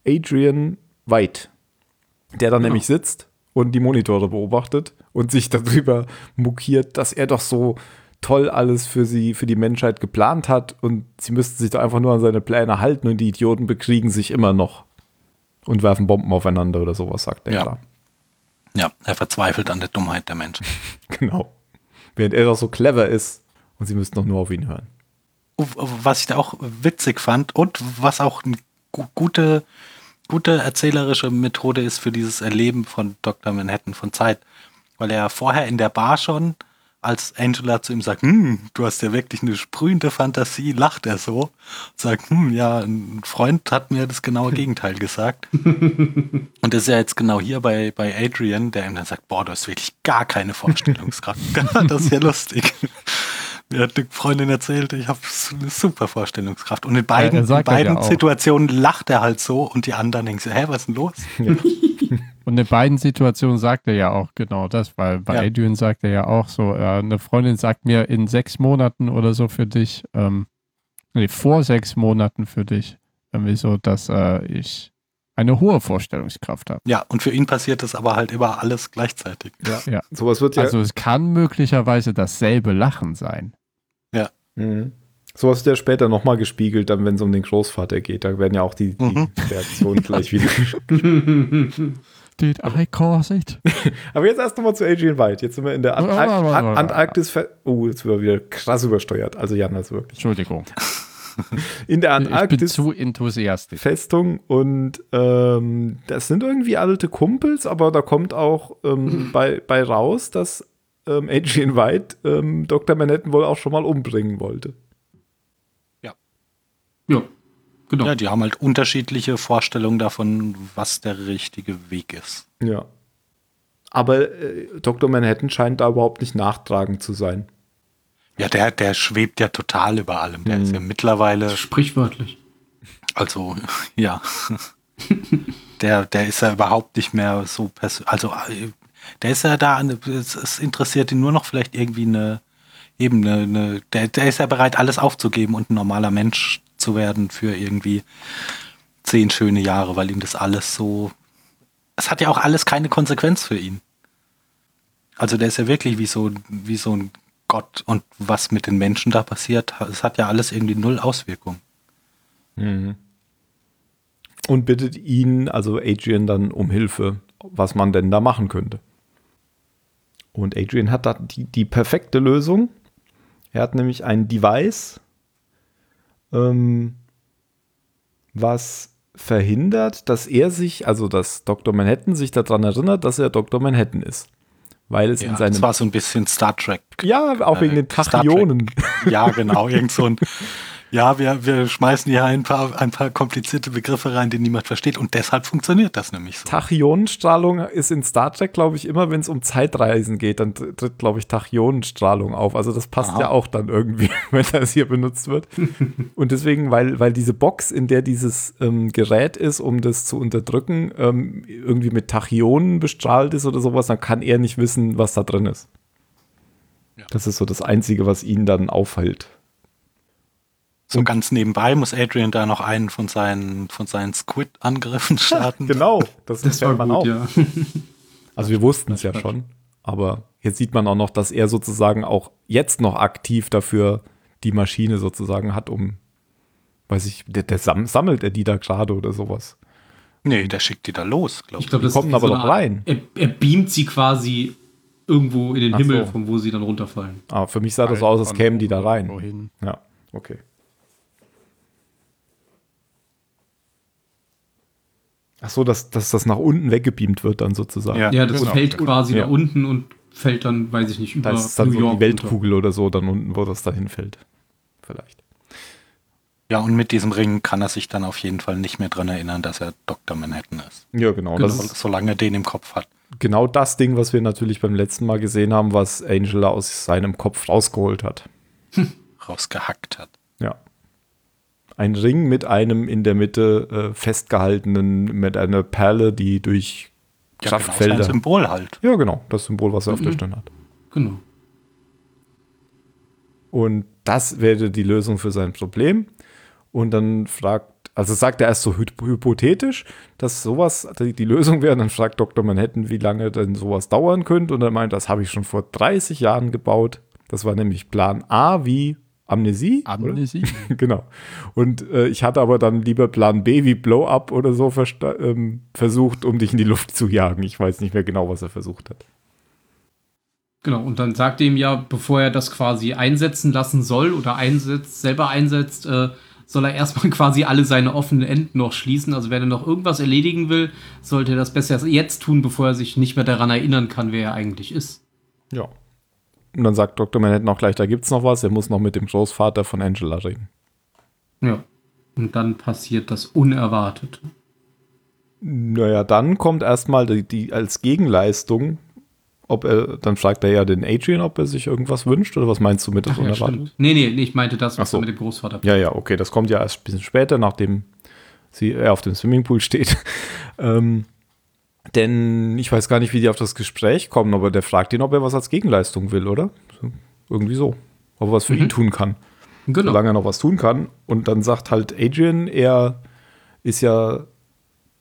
Adrian White, der dann Genau. nämlich sitzt und die Monitore beobachtet und sich darüber mokiert, dass er doch so toll alles für sie, für die Menschheit geplant hat und sie müssten sich doch einfach nur an seine Pläne halten und die Idioten bekriegen sich immer noch und werfen Bomben aufeinander oder sowas, sagt er Ja. klar. Ja, er verzweifelt an der Dummheit der Menschen. Genau. Während er doch so clever ist und sie müssten doch nur auf ihn hören. Was ich da auch witzig fand und was auch eine gu gute, gute erzählerische Methode ist für dieses Erleben von Dr. Manhattan von Zeit. Weil er vorher in der Bar schon, als Angela zu ihm sagt, hm, du hast ja wirklich eine sprühende Fantasie, lacht er so. Sagt, hm, ja, ein Freund hat mir das genaue Gegenteil gesagt. Und das ist ja jetzt genau hier bei, bei Adrian, der ihm dann sagt, boah, du hast wirklich gar keine Vorstellungskraft. das ist ja lustig. Mir hat eine Freundin erzählt, ich habe eine super Vorstellungskraft. Und in beiden, er in ja beiden auch. Situationen lacht er halt so und die anderen denken so, hä, was ist denn los? Und in beiden Situationen sagt er ja auch genau das, weil bei Ja. Adrian sagt er ja auch so, äh, eine Freundin sagt mir in sechs Monaten oder so für dich, ähm, nee, vor sechs Monaten für dich, irgendwie so, dass äh, ich eine hohe Vorstellungskraft habe. Ja, und für ihn passiert das aber halt immer alles gleichzeitig. Ja. Sowas wird ja. Also es kann möglicherweise dasselbe Lachen sein. Mhm. Sowas wird ja später nochmal gespiegelt, dann wenn es um den Großvater geht. Da werden ja auch die, die Mhm. Reaktionen gleich wieder. Did I cause it? Aber jetzt erst nochmal zu Adrian White. Jetzt sind wir in der Antark An Antarktis. ver- Oh, jetzt sind wir wieder krass übersteuert. Also Jan, das wirklich. Entschuldigung. In der Ich bin Antarktis zu enthusiastisch. Festung und ähm, das sind irgendwie alte Kumpels, aber da kommt auch ähm, bei, bei raus, dass ähm, Adrian White ähm, Dr. Manhattan wohl auch schon mal umbringen wollte. Ja, genau. Ja, die haben halt unterschiedliche Vorstellungen davon, was der richtige Weg ist. Ja. Aber äh, Dr. Manhattan scheint da überhaupt nicht nachtragend zu sein. Ja, der, der schwebt ja total über allem. Der Mhm. ist ja mittlerweile, Sprichwörtlich. also, ja. der, der ist ja überhaupt nicht mehr so persönlich. Also, äh, der ist ja da, es, es interessiert ihn nur noch vielleicht irgendwie eine, eben eine, eine der, der ist ja bereit, alles aufzugeben und ein normaler Mensch zu werden für irgendwie zehn schöne Jahre, weil ihm das alles so, es hat ja auch alles keine Konsequenz für ihn. Also der ist ja wirklich wie so, wie so ein Gott und was mit den Menschen da passiert, es hat ja alles irgendwie null Auswirkung. Und bittet ihn, also Adrian, dann um Hilfe, was man denn da machen könnte. Und Adrian hat da die, die perfekte Lösung. Er hat nämlich ein Device, ähm, was verhindert, dass er sich, also dass Dr. Manhattan sich daran erinnert, dass er Dr. Manhattan ist. Weil es in Ja, seinem. das war so ein bisschen Star Trek. ja, auch wegen äh, den. Tachyonen. Ja, genau, irgend so ein, ja, wir, wir schmeißen hier ein paar, ein paar komplizierte Begriffe rein, die niemand versteht und deshalb funktioniert das nämlich so. Tachyonenstrahlung ist in Star Trek, glaube ich, immer, wenn es um Zeitreisen geht, dann tr- tritt, glaube ich, Tachyonenstrahlung auf. Also das passt Aha. ja auch dann irgendwie, wenn das hier benutzt wird. Und deswegen, weil, weil diese Box, in der dieses ähm, Gerät ist, um das zu unterdrücken, ähm, irgendwie mit Tachyonen bestrahlt ist oder sowas, dann kann er nicht wissen, was da drin ist. Ja. Das ist so das Einzige, was ihn dann aufhält. So ganz nebenbei muss Adrian da noch einen von seinen, von seinen Squid-Angriffen starten. Genau, das, Das war man gut, auch. ja. Also wir wussten es ja schon, aber jetzt sieht man auch noch, dass er sozusagen auch jetzt noch aktiv dafür die Maschine sozusagen hat, um, weiß ich, der, der sam sammelt er die da gerade oder sowas. Nee, der schickt die da los, glaube Ich glaube, das kommen aber so doch rein. Er, er beamt sie quasi irgendwo in den Ach Himmel, so. von wo sie dann runterfallen. Aber für mich sah das so aus, als kämen die da rein. Wohin? Ja, okay. Ach so, dass, dass das nach unten weggebeamt wird dann sozusagen. Ja. Ja, das genau. fällt quasi Ja. da unten und fällt dann, weiß ich nicht, über Das ist dann New so York die Weltkugel oder so dann unten, wo das dahin fällt. Vielleicht. Ja, und mit diesem Ring kann er sich dann auf jeden Fall nicht mehr dran erinnern, dass er Dr. Manhattan ist. Ja, genau. Genau. Das ist Solange er den im Kopf hat. genau das Ding, was wir natürlich beim letzten Mal gesehen haben, was Angela aus seinem Kopf rausgeholt hat. rausgehackt hat. Ja. Ein Ring mit einem in der Mitte äh, festgehaltenen, mit einer Perle, die durch Ja, genau, Kraftfelder. Symbol halt. ja, genau, das Symbol, was er auf der Mhm. Stirn hat. Genau. Und das wäre die Lösung für sein Problem. Und dann fragt also sagt er erst so hy hypothetisch, dass sowas die, die Lösung wäre. Dann fragt Dr. Manhattan, wie lange denn sowas dauern könnte. Und er meint, das habe ich schon vor 30 Jahren gebaut. Das war nämlich Plan A wie Amnesie. Amnesie. genau. Und äh, ich hatte aber dann lieber Plan B wie Blow-Up oder so ähm, versucht, um dich in die Luft zu jagen. Ich weiß nicht mehr genau, was er versucht hat. Genau, und dann sagt er ihm ja, bevor er das quasi einsetzen lassen soll oder einsetzt, selber einsetzt, äh, soll er erstmal quasi alle seine offenen Enden noch schließen. Also wenn er noch irgendwas erledigen will, sollte er das besser jetzt tun, bevor er sich nicht mehr daran erinnern kann, wer er eigentlich ist. Ja. Und dann sagt Dr. Manhattan auch gleich, da gibt's noch was. Er muss noch mit dem Großvater von Angela reden. Ja. Und dann passiert das Unerwartete. Naja, dann kommt erstmal die, die als Gegenleistung, ob er, dann fragt er ja den Adrian, ob er sich irgendwas wünscht, oder was meinst du mit das Ach, ja, Unerwartete? stimmt. Nee, nee, ich meinte das, was so. er mit dem Großvater Ja, ja, okay, das kommt ja erst ein bisschen später, nachdem sie, er auf dem Swimmingpool steht. ähm, denn ich weiß gar nicht, wie die auf das Gespräch kommen, aber der fragt ihn, ob er was als Gegenleistung will, oder? Irgendwie so. Ob er was für Mhm. ihn tun kann. Genau. solange er noch was tun kann. Und dann sagt halt Adrian, er ist ja,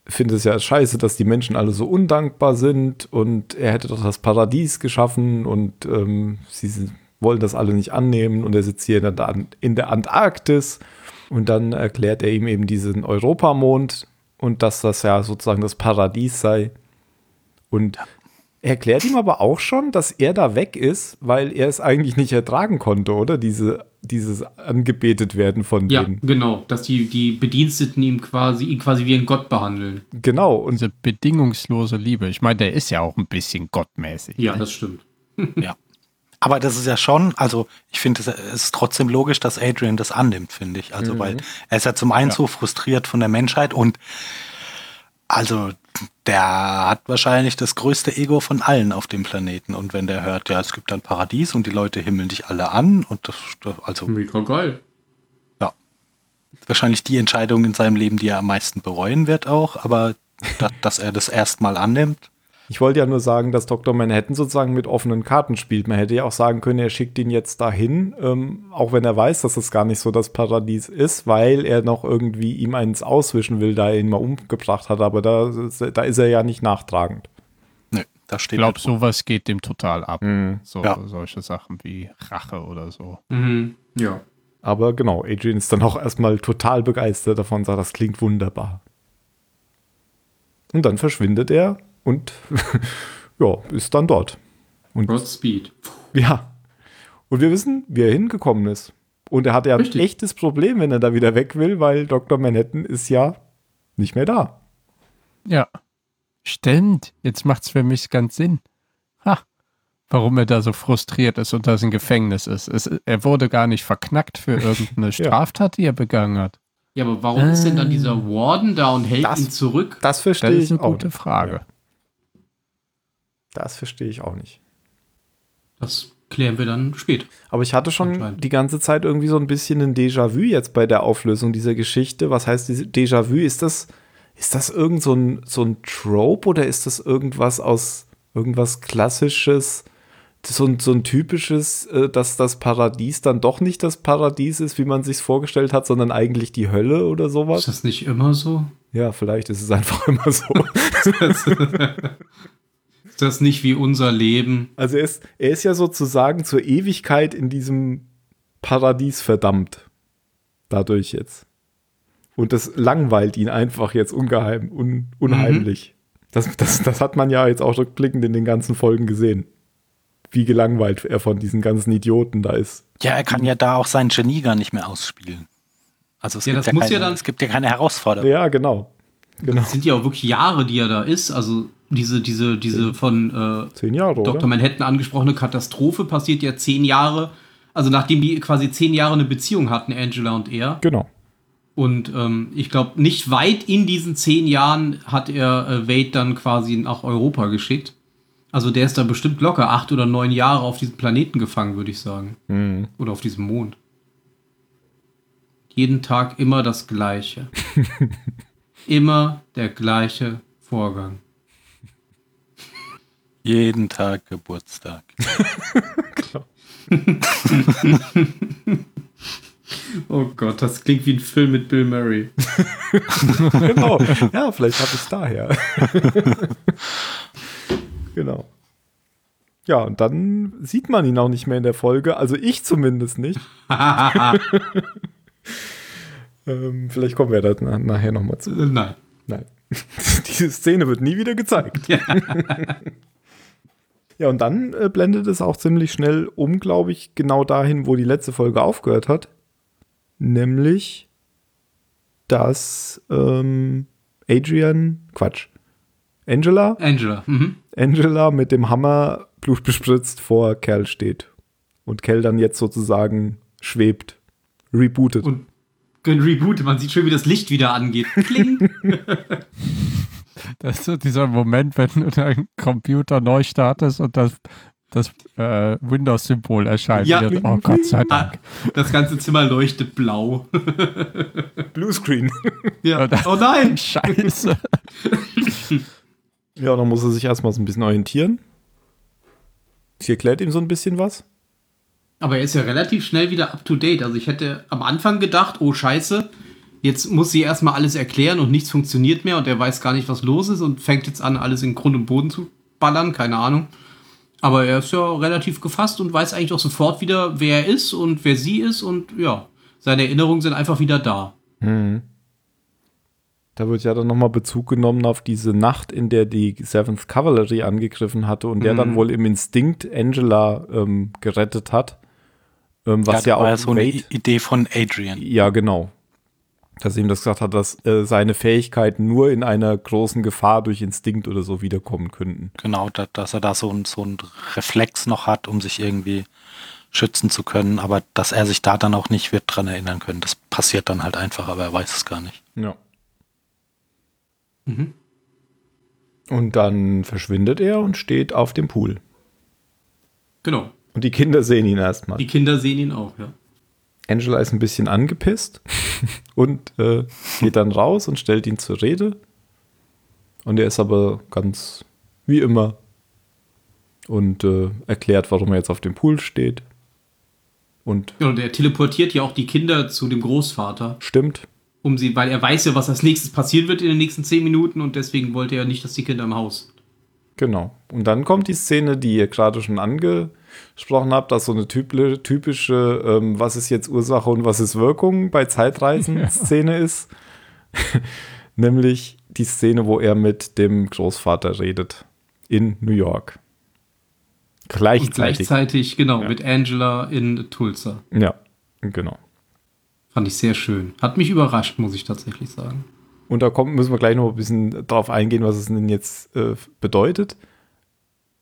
findet es ja scheiße, dass die Menschen alle so undankbar sind und er hätte doch das Paradies geschaffen und ähm, sie sind, wollen das alle nicht annehmen und er sitzt hier in der, in der Antarktis und dann erklärt er ihm eben diesen Europamond und dass das ja sozusagen das Paradies sei. Und er erklärt ihm aber auch schon, dass er da weg ist, weil er es eigentlich nicht ertragen konnte, oder? Diese, dieses angebetet werden von Ja, denen. genau, dass die, die Bediensteten ihm quasi, ihn quasi wie ein Gott behandeln. Genau. Und Diese bedingungslose Liebe. Ich meine, der ist ja auch ein bisschen gottmäßig. Ja, ne? das stimmt. Ja. Aber das ist ja schon, also ich finde, es ist trotzdem logisch, dass Adrian das annimmt, finde ich. Also, weil er ist ja zum einen Ja. so frustriert von der Menschheit und also der hat wahrscheinlich das größte Ego von allen auf dem Planeten. Und wenn der hört, ja, es gibt ein Paradies und die Leute himmeln dich alle an und das, das also Mega geil. ja, wahrscheinlich die Entscheidung in seinem Leben, die er am meisten bereuen wird auch, aber da, dass er das erstmal annimmt. Ich wollte ja nur sagen, dass Dr. Manhattan sozusagen mit offenen Karten spielt. Man hätte ja auch sagen können, er schickt ihn jetzt dahin, ähm, auch wenn er weiß, dass es gar nicht so das Paradies ist, weil er noch irgendwie ihm eins auswischen will, da er ihn mal umgebracht hat. Aber da, da ist er ja nicht nachtragend. Nö, da Ich steht glaube, nicht. sowas geht dem total ab. So, Ja. Solche Sachen wie Rache oder so. Mhm. Ja. Aber genau, Adrian ist dann auch erstmal total begeistert davon, sagt, das klingt wunderbar. Und dann verschwindet er und ja, ist dann dort. Und Godspeed. ja. Und wir wissen, wie er hingekommen ist. Und er hat ja ein Richtig. echtes Problem, wenn er da wieder weg will, weil Dr. Manhattan ist ja nicht mehr da. Ja. Stimmt. Jetzt macht's für mich ganz Sinn. Ha. Warum er da so frustriert ist und das ein Gefängnis ist. Es, er wurde gar nicht verknackt für irgendeine Straftat, die er begangen hat. Ja, aber warum ist denn dann dieser Warden da und hält Das- ihn zurück? Das Das verstehe ist ich eine auch. gute nicht. Frage. Ja, das verstehe ich auch nicht. Das klären wir dann später. Aber ich hatte schon die ganze Zeit irgendwie so ein bisschen ein Déjà-vu jetzt bei der Auflösung dieser Geschichte. Was heißt Déjà-vu? Ist das, ist das irgend so ein, so ein Trope oder ist das irgendwas aus irgendwas Klassisches? So ein, so ein typisches, äh, dass das Paradies dann doch nicht das Paradies ist, wie man sich vorgestellt hat, sondern eigentlich die Hölle oder Ist sowas? das nicht immer so? Ja, vielleicht ist es einfach immer so. Ist das nicht wie unser Leben? Also er ist, er ist ja sozusagen zur Ewigkeit in diesem Paradies verdammt. Dadurch jetzt. Und das langweilt ihn einfach jetzt ungeheim, un, unheimlich. Das, das, das hat man ja jetzt auch rückblickend in den ganzen Folgen gesehen. Wie gelangweilt er von diesen ganzen Idioten da ist. Ja, er kann ja da auch sein Genie gar nicht mehr ausspielen. Also es, Ja, gibt, das muss keine, ja dann- es gibt ja keine Herausforderung. Ja, genau. Genau. Das sind ja auch wirklich Jahre, die er da ist. Also diese, diese, diese von äh, Zehn Jahre, Dr. oder? Manhattan angesprochene Katastrophe passiert ja zehn Jahre. Also nachdem die quasi zehn Jahre eine Beziehung hatten, Angela und er. Genau. Und ähm, ich glaube, nicht weit in diesen zehn Jahren hat er äh, Wade dann quasi nach Europa geschickt. Also der ist da bestimmt locker acht oder neun Jahre auf diesem Planeten gefangen, würde ich sagen. Mhm. Oder auf diesem Mond. Jeden Tag immer das Gleiche. immer der gleiche Vorgang. Jeden Tag Geburtstag. Oh Gott, das klingt wie ein Film mit Bill Murray. genau. Ja, vielleicht habe ich es daher. genau. Ja, und dann sieht man ihn auch nicht mehr in der Folge. Also ich zumindest nicht. ähm, vielleicht kommen wir da na nachher nochmal zu. Nein. Nein. Diese Szene wird nie wieder gezeigt. Ja. Und dann äh, blendet es auch ziemlich schnell um, glaube ich, genau dahin, wo die letzte Folge aufgehört hat. Nämlich, dass ähm, Adrian, Quatsch, Angela, Angela. Mhm. Angela mit dem Hammer blutbespritzt vor Kerl steht. Und Kerl dann jetzt sozusagen schwebt, rebootet. Und rebootet. Man sieht schön, wie das Licht wieder angeht. Kling. Das ist so dieser Moment, wenn du deinen Computer neu startest und das, das äh, Windows-Symbol erscheint. Ja. Wird. Oh Gott sei Dank. Das ganze Zimmer leuchtet blau. Bluescreen. Ja. Oder- Oh nein. Scheiße. ja, dann muss er sich erstmal so ein bisschen orientieren. Sie erklärt ihm so ein bisschen was. Aber er ist ja relativ schnell wieder up to date. Also ich hätte am Anfang gedacht, oh Scheiße, jetzt muss sie erstmal alles erklären und nichts funktioniert mehr und er weiß gar nicht, was los ist und fängt jetzt an, alles in Grund und Boden zu ballern, keine Ahnung. Aber er ist ja relativ gefasst und weiß eigentlich auch sofort wieder, wer er ist und wer sie ist und ja, seine Erinnerungen sind einfach wieder da. Da wird ja dann nochmal Bezug genommen auf diese Nacht, in der die Seventh Cavalry angegriffen hatte und der dann wohl im Instinkt Angela ähm, gerettet hat. Ähm, was ja, das war auch ja so eine Wade- I- Idee von Adrian. Ja, genau. Dass ihm das gesagt hat, dass äh, seine Fähigkeiten nur in einer großen Gefahr durch Instinkt oder so wiederkommen könnten. Genau, da, dass er da so ein, so ein Reflex noch hat, um sich irgendwie schützen zu können, aber dass er sich da dann auch nicht wird dran erinnern können. Das passiert dann halt einfach, aber er weiß es gar nicht. Ja. Mhm. Und dann verschwindet er und steht auf dem Pool. Genau. Und die Kinder sehen ihn erstmal. Die Kinder sehen ihn auch, ja. Angela ist ein bisschen angepisst und äh, geht dann raus und stellt ihn zur Rede. Und er ist aber ganz wie immer und äh, erklärt, warum er jetzt auf dem Pool steht. Und Ja, Und er teleportiert ja auch die Kinder zu dem Großvater, stimmt, um sie, weil er weiß ja, was als nächstes passieren wird in den nächsten zehn Minuten und deswegen wollte er nicht, dass die Kinder im Haus sind. genau. Und dann kommt die Szene, die ihr gerade schon angesprochen habt, dass so eine typ- typische, ähm, was ist jetzt Ursache und was ist Wirkung bei Zeitreisen-Szene ist. Nämlich die Szene, wo er mit dem Großvater redet. In New York. Und Gleichzeitig. gleichzeitig, genau, Ja. mit Angela in Tulsa. Ja, genau. Fand ich sehr schön. Hat mich überrascht, muss ich tatsächlich sagen. Und da kommt, müssen wir gleich noch ein bisschen drauf eingehen, was es denn jetzt äh, bedeutet.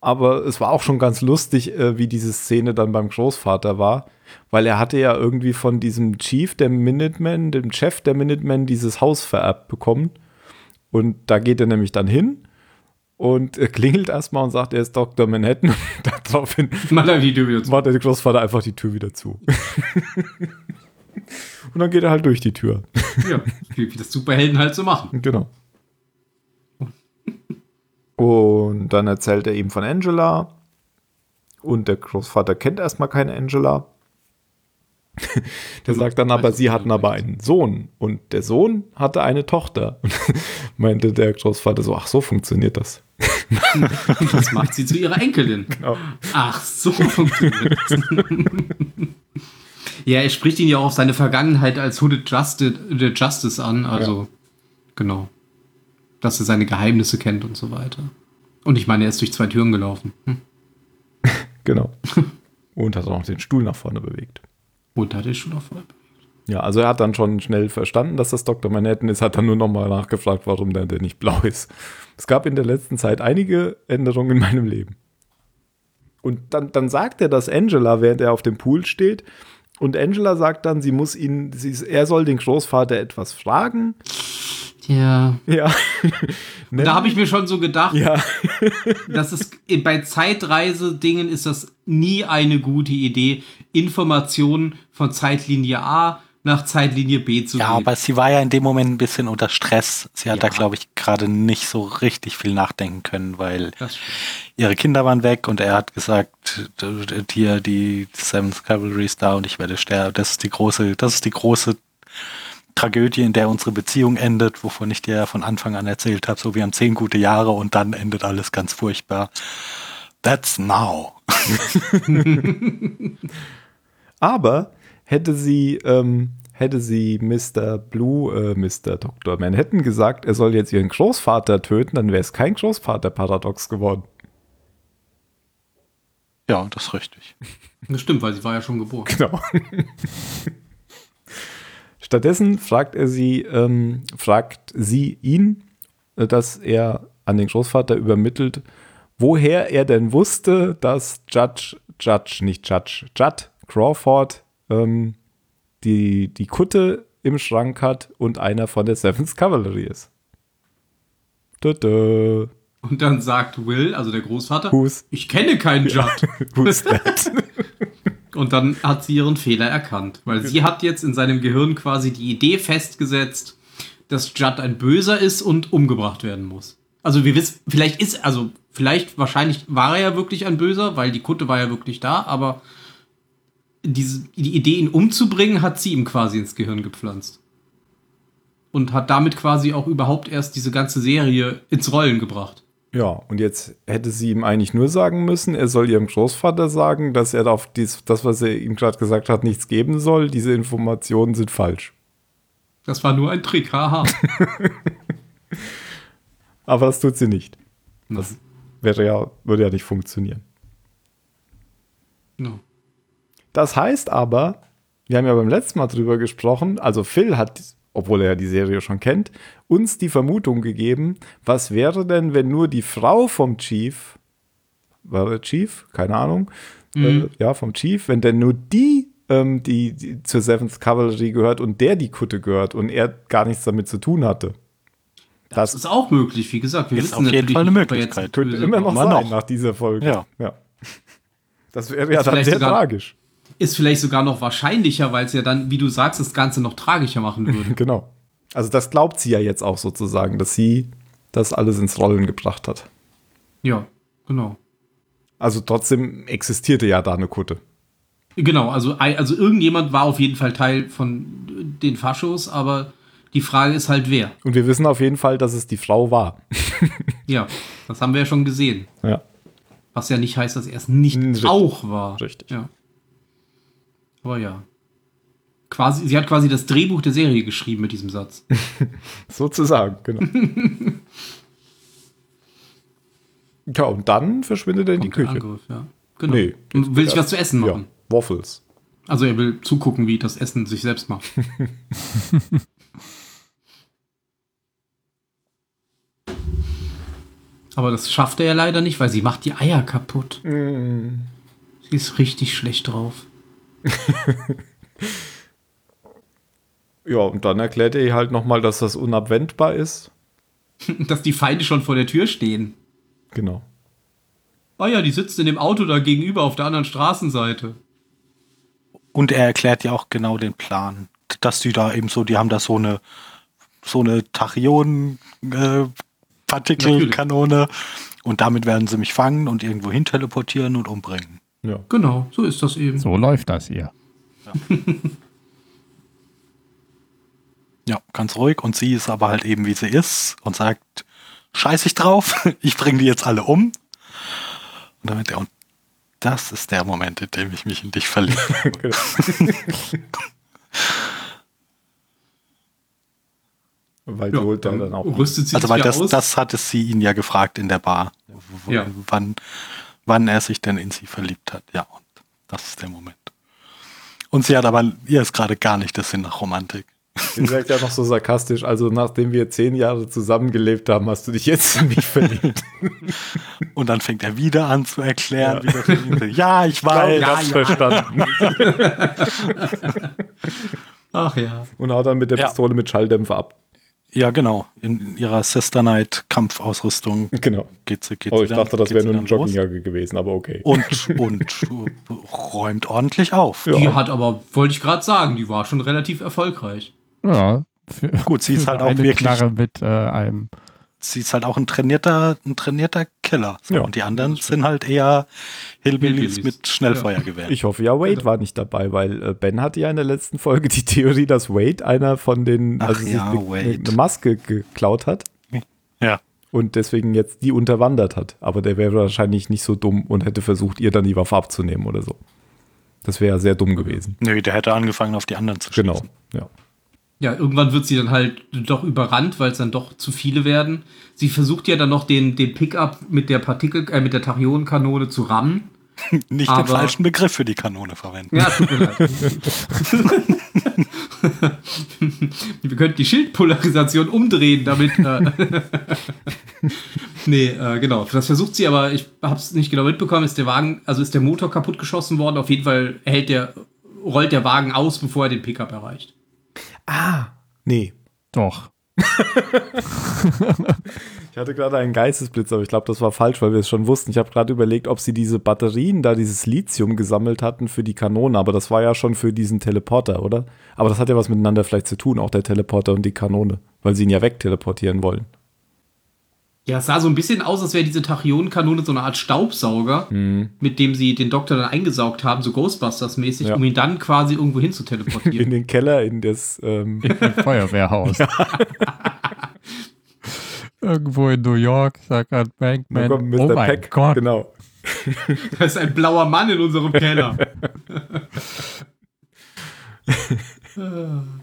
Aber es war auch schon ganz lustig, äh, wie diese Szene dann beim Großvater war, weil er hatte ja irgendwie von diesem Chief der Minutemen, dem Chef der Minutemen, dieses Haus vererbt bekommen. Und da geht er nämlich dann hin und äh, klingelt erstmal und sagt, er ist Dr. Manhattan. Und daraufhin wieder zu. macht der Großvater einfach die Tür wieder zu. und dann geht er halt durch die Tür. Ja, wie das Superhelden halt so machen. Genau. Und dann erzählt er ihm von Angela. Und der Großvater kennt erstmal keine Angela. Der sagt dann aber, sie hatten aber einen Sohn. Und der Sohn hatte eine Tochter. Und meinte der Großvater so, ach so funktioniert das. Das macht sie zu ihrer Enkelin. Genau. Ach, so funktioniert das. ja, er spricht ihn ja auch auf seine Vergangenheit als Hooded Justice, Justice an. Also, genau. Dass er seine Geheimnisse kennt und so weiter. Und ich meine, er ist durch zwei Türen gelaufen. Hm. Genau. Und hat auch noch den Stuhl nach vorne bewegt. Und hat er schon noch voll. Ja, also er hat dann schon schnell verstanden, dass das Dr. Manhattan ist, hat dann nur nochmal nachgefragt, warum der denn nicht blau ist. Es gab in der letzten Zeit einige Änderungen in meinem Leben. Und dann, dann sagt er das Angela, während er auf dem Pool steht. Und Angela sagt dann, sie muss ihn, sie, er soll den Großvater etwas fragen. Ja. Ja. Da habe ich mir schon so gedacht, ja, das ist bei Zeitreise-Dingen ist das nie eine gute Idee, Informationen von Zeitlinie A nach Zeitlinie B zu Ja, gehen. aber sie war ja in dem Moment ein bisschen unter Stress. Sie hat Ja. da, glaube ich, gerade nicht so richtig viel nachdenken können, weil ihre Kinder waren weg und er hat gesagt, hier die Seventh Cavalry ist da und ich werde sterben. Das ist die große, das ist die große Tragödie, in der unsere Beziehung endet, wovon ich dir ja von Anfang an erzählt habe. So, wir haben zehn gute Jahre und dann endet alles ganz furchtbar. That's now. Aber hätte sie, ähm, hätte sie Mr. Blue, äh, Mr. Dr. Manhattan gesagt, er soll jetzt ihren Großvater töten, dann wäre es kein Großvater-Paradox geworden. Ja, das ist richtig. Das stimmt, weil sie war ja schon geboren. Genau. Stattdessen fragt er sie, ähm, fragt sie ihn, äh, dass er an den Großvater übermittelt, woher er denn wusste, dass Judge, Judge, nicht Judge, Judd Crawford ähm, die, die Kutte im Schrank hat und einer von der Seventh Cavalry ist. Tada. Und dann sagt Will, also der Großvater, Who's, ich kenne keinen Judd. who's that? Und dann hat sie ihren Fehler erkannt, weil sie hat jetzt in seinem Gehirn quasi die Idee festgesetzt, dass Judd ein Böser ist und umgebracht werden muss. Also wir wissen, vielleicht ist, also vielleicht, wahrscheinlich war er ja wirklich ein Böser, weil die Kutte war ja wirklich da, aber diese, die Idee, ihn umzubringen, hat sie ihm quasi ins Gehirn gepflanzt. Und hat damit quasi auch überhaupt erst diese ganze Serie ins Rollen gebracht. Ja, und jetzt hätte sie ihm eigentlich nur sagen müssen, er soll ihrem Großvater sagen, dass er auf dies, das, was er ihm gerade gesagt hat, nichts geben soll. Diese Informationen sind falsch. Das war nur ein Trick, haha. Aber das tut sie nicht. Das wäre ja, würde ja nicht funktionieren. No. Das heißt aber, wir haben ja beim letzten Mal drüber gesprochen, also Phil hat, obwohl er ja die Serie schon kennt, uns die Vermutung gegeben, was wäre denn, wenn nur die Frau vom Chief, war der Chief? Keine Ahnung. Äh, ja, vom Chief, wenn denn nur die, ähm, die, die zur Seventh Cavalry gehört und der die Kutte gehört und er gar nichts damit zu tun hatte. Das ist auch möglich, wie gesagt. Wir Ist wissen auf jeden natürlich Fall eine Möglichkeit. könnte immer noch sein noch. nach dieser Folge. Ja. Das wäre ja dann sehr sogar- tragisch. Ist vielleicht sogar noch wahrscheinlicher, weil es ja dann, wie du sagst, das Ganze noch tragischer machen würde. Genau. Also das glaubt sie ja jetzt auch sozusagen, dass sie das alles ins Rollen gebracht hat. ja, genau. Also trotzdem existierte ja da eine Kutte. Genau, also, also irgendjemand war auf jeden Fall Teil von den Faschos, aber die Frage ist halt wer. Und wir wissen auf jeden Fall, dass es die Frau war. Ja, das haben wir ja schon gesehen. Ja. Was ja nicht heißt, dass er es nicht Richtig. auch war. Richtig. Ja. Aber ja. Quasi, sie hat quasi das Drehbuch der Serie geschrieben mit diesem Satz. Sozusagen, genau. ja, und dann verschwindet er in die Küche. Angriff, ja. Genau. Nee. Und will sich was zu essen Ja, machen. Waffles. Also er will zugucken, wie das Essen sich selbst macht. Aber das schafft er ja leider nicht, weil sie macht die Eier kaputt. Mm. Sie ist richtig schlecht drauf. Ja, und dann erklärt er ihr halt nochmal, dass das unabwendbar ist. Dass die Feinde schon vor der Tür stehen. Genau. Oh ja, die sitzt in dem Auto da gegenüber auf der anderen Straßenseite. Und er erklärt ja auch genau den Plan, dass die da eben so, die haben da so eine so eine Tachyonen äh, Partikelkanone und damit werden sie mich fangen und irgendwo hin teleportieren und umbringen. Ja. Genau, so ist das eben. So läuft das hier. Ja, ganz ruhig und sie ist aber halt eben wie sie ist und sagt, scheiß ich drauf, ich bringe die jetzt alle um. Und damit er und das ist der Moment, in dem ich mich in dich verliebe. Weil Ja, holt dann dann auch. rüstet sie Also sich weil ja das, aus. das hatte sie ihn ja gefragt in der Bar, w- Ja. wann, wann er sich denn in sie verliebt hat. Ja, und das ist der Moment. Und sie hat aber, ihr ist gerade gar nicht das Sinn nach Romantik. Sie sagt ja noch so sarkastisch, also nachdem wir zehn Jahre zusammengelebt haben, hast du dich jetzt in mich verliebt. Und dann fängt er wieder an zu erklären, Ja. wie das ihn- ja, ich weiß. ja, das verstanden. Ach ja. Und haut dann mit der Ja. Pistole mit Schalldämpfer ab. Ja, genau. In ihrer Sister Knight Kampfausrüstung Genau. geht sie. Geht Oh, sie ich dann- dachte, das geht wäre nur eine dann. Joggingjacke gewesen, aber okay. Und, und räumt ordentlich auf. Ja. Die hat aber, wollte ich gerade sagen, die war schon relativ erfolgreich. Ja. Für, Gut, sie ist halt auch eine wirklich- Knarre mit äh, einem. Sie ist halt auch ein trainierter, ein trainierter Killer. So, Ja. Und die anderen sind halt eher Hillbillies, Hillbillies. mit Schnellfeuergewehr. Ich hoffe ja, Wade war nicht dabei, weil äh, Ben hatte ja in der letzten Folge die Theorie, dass Wade einer von den, Ach also ja, eine, Wade. eine Maske geklaut hat Ja. und deswegen jetzt die unterwandert hat. Aber der wäre wahrscheinlich nicht so dumm und hätte versucht, ihr dann die Waffe abzunehmen oder so. Das wäre ja sehr dumm gewesen. Nö, der hätte angefangen, auf die anderen zu Genau. schießen. Ja. Ja, irgendwann wird sie dann halt doch überrannt, weil es dann doch zu viele werden. Sie versucht ja dann noch den, den Pickup mit der Partikel, äh, mit der Tachionkanone zu rammen. Nicht Aber- den falschen Begriff für die Kanone verwenden. Ja, tut mir leid. Wir könnten die Schildpolarisation umdrehen, damit. Äh nee, äh, genau. Das versucht sie, aber ich hab's nicht genau mitbekommen. Ist der Wagen, also ist der Motor kaputt geschossen worden? Auf jeden Fall hält der, rollt der Wagen aus, bevor er den Pickup erreicht. Ah, nee. Doch. Ich hatte gerade einen Geistesblitz, aber ich glaube, das war falsch, weil wir es schon wussten. Ich habe gerade überlegt, ob sie diese Batterien, da dieses Lithium gesammelt hatten für die Kanone, aber das war ja schon für diesen Teleporter, oder? Aber das hat ja was miteinander vielleicht zu tun, auch der Teleporter und die Kanone, weil sie ihn ja wegteleportieren wollen. Ja, es sah so ein bisschen aus, als wäre diese Tachionenkanone so eine Art Staubsauger, mit dem sie den Doktor dann eingesaugt haben, so Ghostbusters-mäßig, Ja. um ihn dann quasi irgendwo hin zu In teleportieren. den Keller, in das, ähm, Im Feuerwehrhaus. Irgendwo in New York, sagt ein da Bankman. kommt Mr. Oh mein Peck. Gott. Genau. da ist ein blauer Mann in unserem Keller. Dann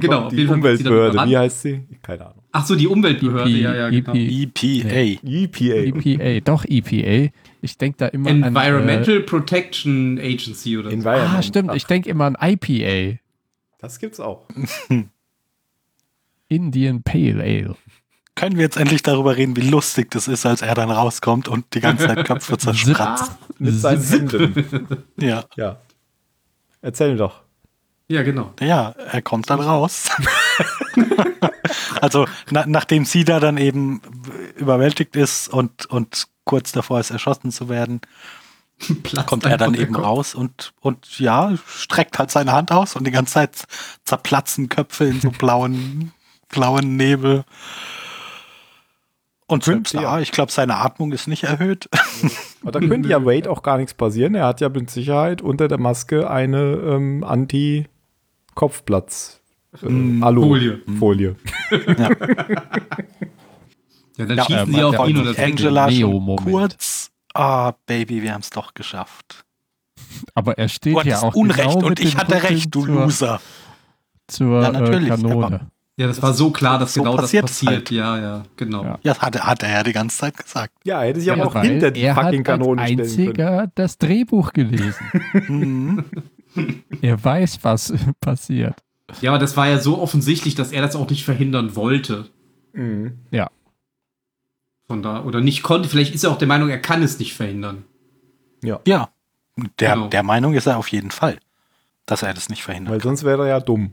Genau, kommt auf die jeden Fall wird sie dann Umweltbehörde. Wie heißt sie? Keine Ahnung. Ach so, die Umweltbehörde, EP, ja, ja, genau. EP. EPA. EPA. EPA, doch EPA. Ich denke da immer an. Environmental Protection Agency oder so. Äh, Environment. ah, stimmt. Ich denke immer an IPA. Das gibt's auch. Indian Pale Ale. Können wir jetzt endlich darüber reden, wie lustig das ist, als er dann rauskommt und die ganze Zeit Köpfe zerspratzt? Mit seinen Händen. Ja. Ja. Erzähl doch. Ja, genau. Ja, er kommt dann raus. also, na, nachdem sie da dann eben überwältigt ist und, und kurz davor ist, erschossen zu werden, Platzt kommt er dann eben Kopf. raus und, und ja, streckt halt seine Hand aus und die ganze Zeit zerplatzen Köpfe in so blauen, blauen Nebel. Und Könnte ja. da, ich glaube, seine Atmung ist nicht erhöht. Aber da könnte ja Wade auch gar nichts passieren. Er hat ja mit Sicherheit unter der Maske eine ähm, Anti-Kopfplatz. Äh, Mm, Alu Folie. Folie. Ja, dann Ja, schießen äh, sie auf ihn und das Angela Neo-Moment. kurz. Ah, Baby, wir haben es doch geschafft. Aber er steht Du ja auch Unrecht genau und mit ich hatte Rücken recht, du zur, Loser. Zur Ja, äh, natürlich, Kanone. Ja, das war so klar, dass So genau das passiert es passiert. halt. Ja, ja, genau. Ja. Ja, das hat, er- hat er ja die ganze Zeit gesagt. Ja, er hätte sich aber Ja, auch Weil hinter die er hat fucking als Kanonen stellen können. einziger das Drehbuch gelesen. Mhm. er weiß, was passiert. Ja, aber das war ja so offensichtlich, dass er das auch nicht verhindern wollte. Mhm. Ja. Von da, oder nicht konnte. Vielleicht ist er auch der Meinung, er kann es nicht verhindern. Ja, der, Genau. der Meinung ist er auf jeden Fall, dass er das nicht verhindert. Weil sonst wäre er ja dumm.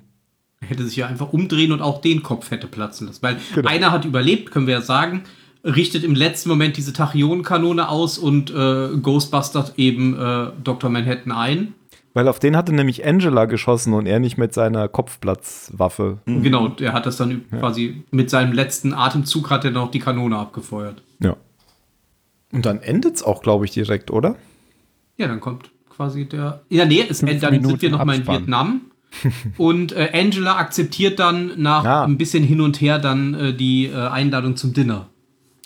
Er hätte sich ja einfach umdrehen und auch den Kopf hätte platzen lassen. Weil Genau. einer hat überlebt, können wir ja sagen, richtet im letzten Moment diese Tachionenkanone aus und äh, Ghostbusters eben äh, Dr. Manhattan ein. Weil auf den hatte nämlich Angela geschossen und er nicht mit seiner Kopfplatzwaffe. Mhm. Genau, der hat das dann quasi mit seinem letzten Atemzug hat er noch die Kanone abgefeuert. Ja. Und dann endet es auch, glaube ich, direkt, oder? Ja, dann kommt quasi der. Ja, nee, es, dann sind Minuten wir noch mal in. Vietnam. und äh, Angela akzeptiert dann nach Ah. ein bisschen hin und her dann äh, die äh, Einladung zum Dinner.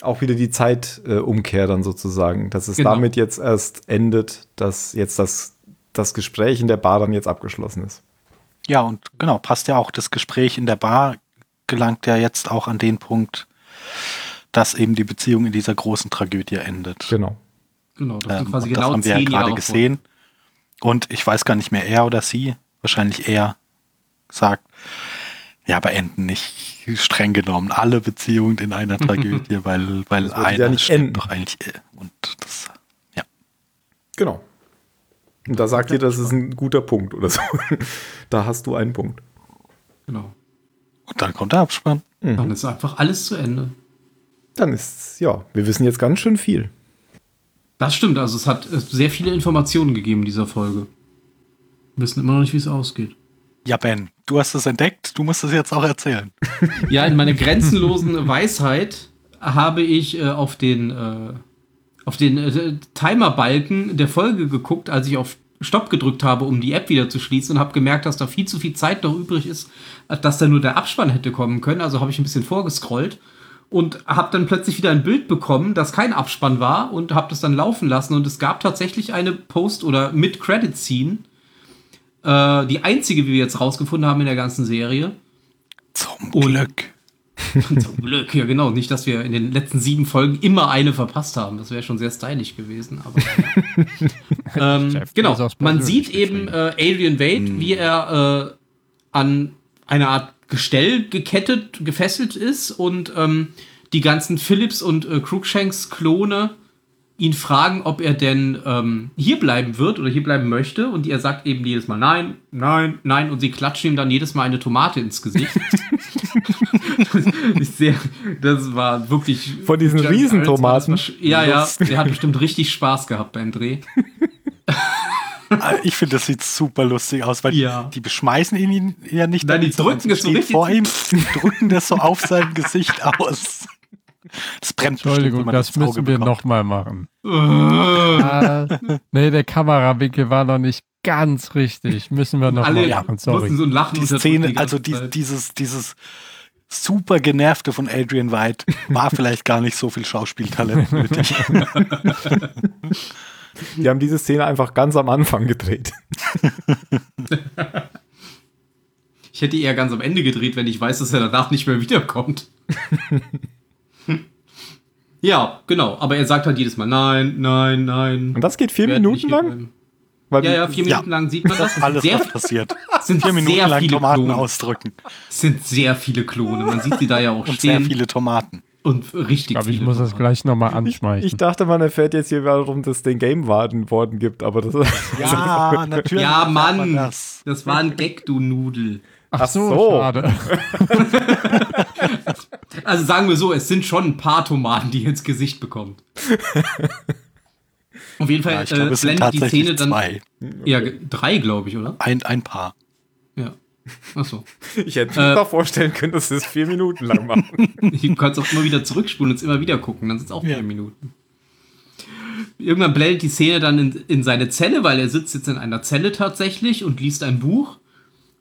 Auch wieder die Zeitumkehr äh, Umkehr dann sozusagen, dass es Genau. damit jetzt erst endet, dass jetzt das, das Gespräch in der Bar dann jetzt abgeschlossen ist. Ja, und genau, passt ja auch. Das Gespräch in der Bar gelangt ja jetzt auch an den Punkt, dass eben die Beziehung in dieser großen Tragödie endet. Genau. Genau, das Ähm, quasi und das genau haben wir ja gerade gesehen. Und ich weiß gar nicht mehr, er oder sie, wahrscheinlich er, sagt, ja, aber enden nicht streng genommen alle Beziehungen in einer Tragödie, weil, weil einer ja nicht enden. doch eigentlich. äh, Und das, ja. Genau. Und da sagt ihr, das ist ein guter Punkt oder so. da hast du einen Punkt. Genau. Und dann kommt der Abspann. Dann ist einfach alles zu Ende. Dann ist, ja, wir wissen jetzt ganz schön viel. Das stimmt, also es hat äh, sehr viele Informationen gegeben in dieser Folge. Wir wissen immer noch nicht, wie es ausgeht. Ja, Ben, du hast es entdeckt, du musst es jetzt auch erzählen. Ja, in meiner grenzenlosen Weisheit habe ich äh, auf den, äh, auf den äh, Timerbalken der Folge geguckt, als ich auf Stopp gedrückt habe, um die App wieder zu schließen und habe gemerkt, dass da viel zu viel Zeit noch übrig ist, dass da nur der Abspann hätte kommen können. Also habe ich ein bisschen vorgescrollt und habe dann plötzlich wieder ein Bild bekommen, das kein Abspann war und habe das dann laufen lassen und es gab tatsächlich eine Post- oder Mid-Credit-Scene, äh, die einzige, wie wir jetzt rausgefunden haben in der ganzen Serie. Zum Glück. Zum Glück, ja genau. Nicht, dass wir in den letzten sieben Folgen immer eine verpasst haben. Das wäre schon sehr stylisch gewesen. Aber ähm, genau, man sieht eben äh, Adrian Wade, wie er äh, an eine Art Gestell gekettet, gefesselt ist und ähm, die ganzen Phillips und äh, Cruikshanks Klone ihn fragen, ob er denn ähm, hier bleiben wird oder hier bleiben möchte. Und er sagt eben jedes Mal nein, nein, nein. Und sie klatschen ihm dann jedes Mal eine Tomate ins Gesicht. das, ist sehr, das war wirklich. Von diesen John Riesentomaten? Das- Ja, ja. Der hat bestimmt richtig Spaß gehabt beim Dreh. Ah, Ich finde, das sieht super lustig aus, weil Ja. die, die beschmeißen ihn, ihn ja nicht. Nein, die drücken es so richtig- vor ihm, die drücken das so auf sein Gesicht aus. Das brennt bestimmt, Entschuldigung, man das müssen wir nochmal machen. Ah, nee, der Kamerawinkel war noch nicht ganz richtig. Müssen wir nochmal Alle machen, sorry. so ein Lachen Die Szene, die also die, dieses, dieses super genervte von Adrian White war vielleicht gar nicht so viel Schauspieltalent nötig. Die haben diese Szene einfach ganz am Anfang gedreht. Ich hätte eher ganz am Ende gedreht, wenn ich weiß, dass er danach nicht mehr wiederkommt. ja, genau. Aber er sagt halt jedes Mal nein, nein, nein. Und das geht vier Minuten lang? Weil Ja, ja, vier Ja. Minuten lang sieht man das. Es Alles, sind sehr, was passiert. es sind Vier Minuten sehr lang viele Tomaten Klone. ausdrücken. Es sind sehr viele Klone. Man sieht sie da ja auch Und sehr stehen. viele Tomaten. Und richtig Ich glaube, ich viele muss das gleich nochmal ich, anschmeißen. ich dachte, man erfährt jetzt hier, warum das den Game Warden worden gibt, aber das Ja, natürlich. Ja, erfährt man Mann. Das. Das war ein Gag, du Nudel. Ach so, so. schade. Also sagen wir so, es sind schon ein paar Tomaten, die ihr ins Gesicht bekommt. Auf jeden Fall Ja, ich glaube, äh, blendet die Szene dann. zwei. Ja, drei, glaube ich, oder? Ein, ein Paar. Ja. Achso. ich hätte mir Äh, doch vorstellen können, dass sie es vier Minuten lang machen. Du kannst auch immer wieder zurückspulen und es immer wieder gucken, dann sind es auch Ja. vier Minuten. Irgendwann blendet die Szene dann in, in seine Zelle, weil er sitzt jetzt in einer Zelle tatsächlich und liest ein Buch.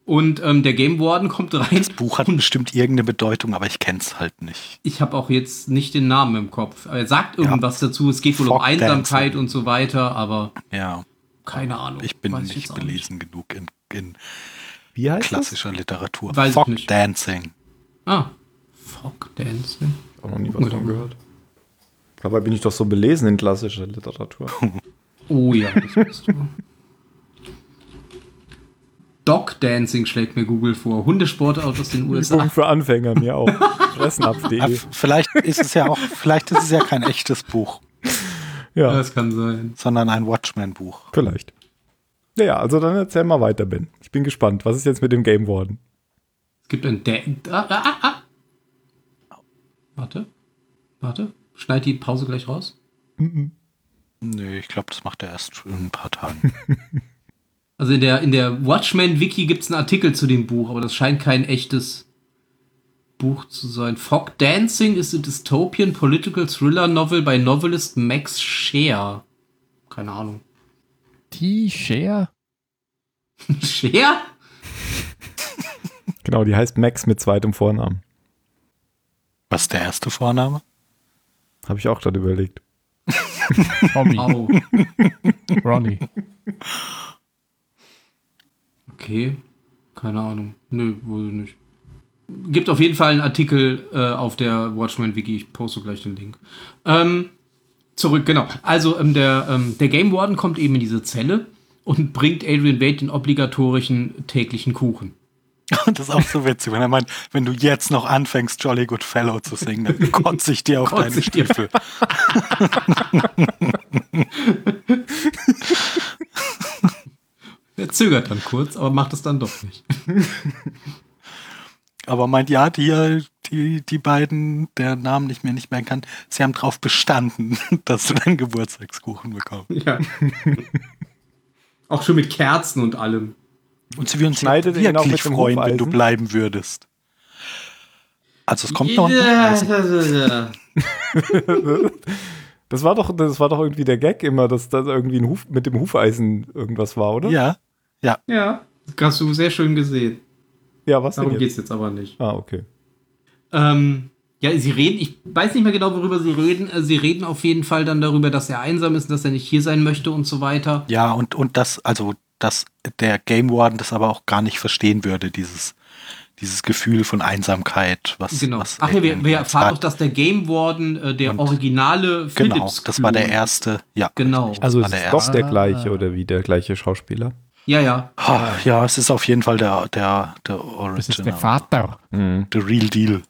Und ähm, der Game Warden kommt rein. Das Buch hat bestimmt irgendeine Bedeutung, aber ich kenne es halt nicht. Ich habe auch jetzt nicht den Namen im Kopf. Aber er sagt irgendwas dazu. Es geht wohl um Fog Einsamkeit Dancing. und so weiter, aber Ja, keine Ahnung. ich bin Weiß nicht auch belesen genug in, in Wie heißt klassischer Literatur. Weiß ich Fog nicht. Dancing. Ah, Fog Dancing. das? Auch noch nie was von gehört. Dabei bin ich doch so belesen in klassischer Literatur. Oh ja, das bist du. Dog Dancing schlägt mir Google vor. Hundesportart aus den USA. Übung für Anfänger, mir auch. Fressnapf.de. Vielleicht ist es ja auch, vielleicht ist es ja kein echtes Buch, Ja, Das kann sein. sondern ein Watchmen-Buch. vielleicht. Ja, ja, also dann erzähl mal weiter, Ben. Ich bin gespannt. Was ist jetzt mit dem Game Warden? Es gibt ein Da ah, ah, ah, ah. Warte. Warte. Schneid die Pause gleich raus. Nö, ich glaube, das macht er erst schon in ein paar Tagen. Also in der, in der Watchmen-Wiki gibt es einen Artikel zu dem Buch, aber das scheint kein echtes Buch zu sein. Fog Dancing is a dystopian political thriller novel by novelist Max Scheer. Keine Ahnung. Die Share? Scheer? Genau, die heißt Max mit zweitem Vornamen. Was ist der erste Vorname? Habe ich auch gerade überlegt. Tommy, Au. Ronnie. Okay. Keine Ahnung. Nö, wohl nicht. Gibt auf jeden Fall einen Artikel äh, auf der Watchmen-Wiki. Ich poste gleich den Link. Ähm, zurück, genau. Also ähm, der, ähm, der Game Warden kommt eben in diese Zelle und bringt Adrian Wade den obligatorischen täglichen Kuchen. Und das ist auch so witzig, wenn er meint, wenn du jetzt noch anfängst, Jolly Good Fellow zu singen, dann kotze ich dir auf Kotze deine. Stiefel. Er zögert dann kurz, aber macht es dann doch nicht. aber meint, ja, die, die, die beiden, der Namen nicht mehr nicht merken kann, sie haben drauf bestanden, dass du deinen Geburtstagskuchen bekommst. Ja. auch schon mit Kerzen und allem. Und sie würden sich Schneidet ihn auch wirklich freuen, wenn du bleiben würdest. Also es kommt noch ein Hufeisen. Das war doch, das war doch irgendwie der Gag immer, dass da irgendwie ein Huf, mit dem Hufeisen irgendwas war, oder? Ja, Ja, hast du sehr schön gesehen. Ja, was denn Darum jetzt? geht's jetzt aber nicht. Ah, okay. Ähm, ja, sie reden, ich weiß nicht mehr genau, worüber sie reden. Äh, Sie reden auf jeden Fall dann darüber, dass er einsam ist, dass er nicht hier sein möchte und so weiter. ja, und, und das, also, dass der Game Warden das aber auch gar nicht verstehen würde, dieses, dieses Gefühl von Einsamkeit, was, Genau. was Ach ja, wir, wir erfahren hat. auch, dass der Game Warden äh, der Und- originale Genau, Philips das war der erste, ja. Genau. Also es der ist doch erste. der gleiche oder wie der gleiche Schauspieler. Ja, ja. Ah, ja, es ist auf jeden Fall der, der, der Das ist der Original. Vater. Mhm. The real deal.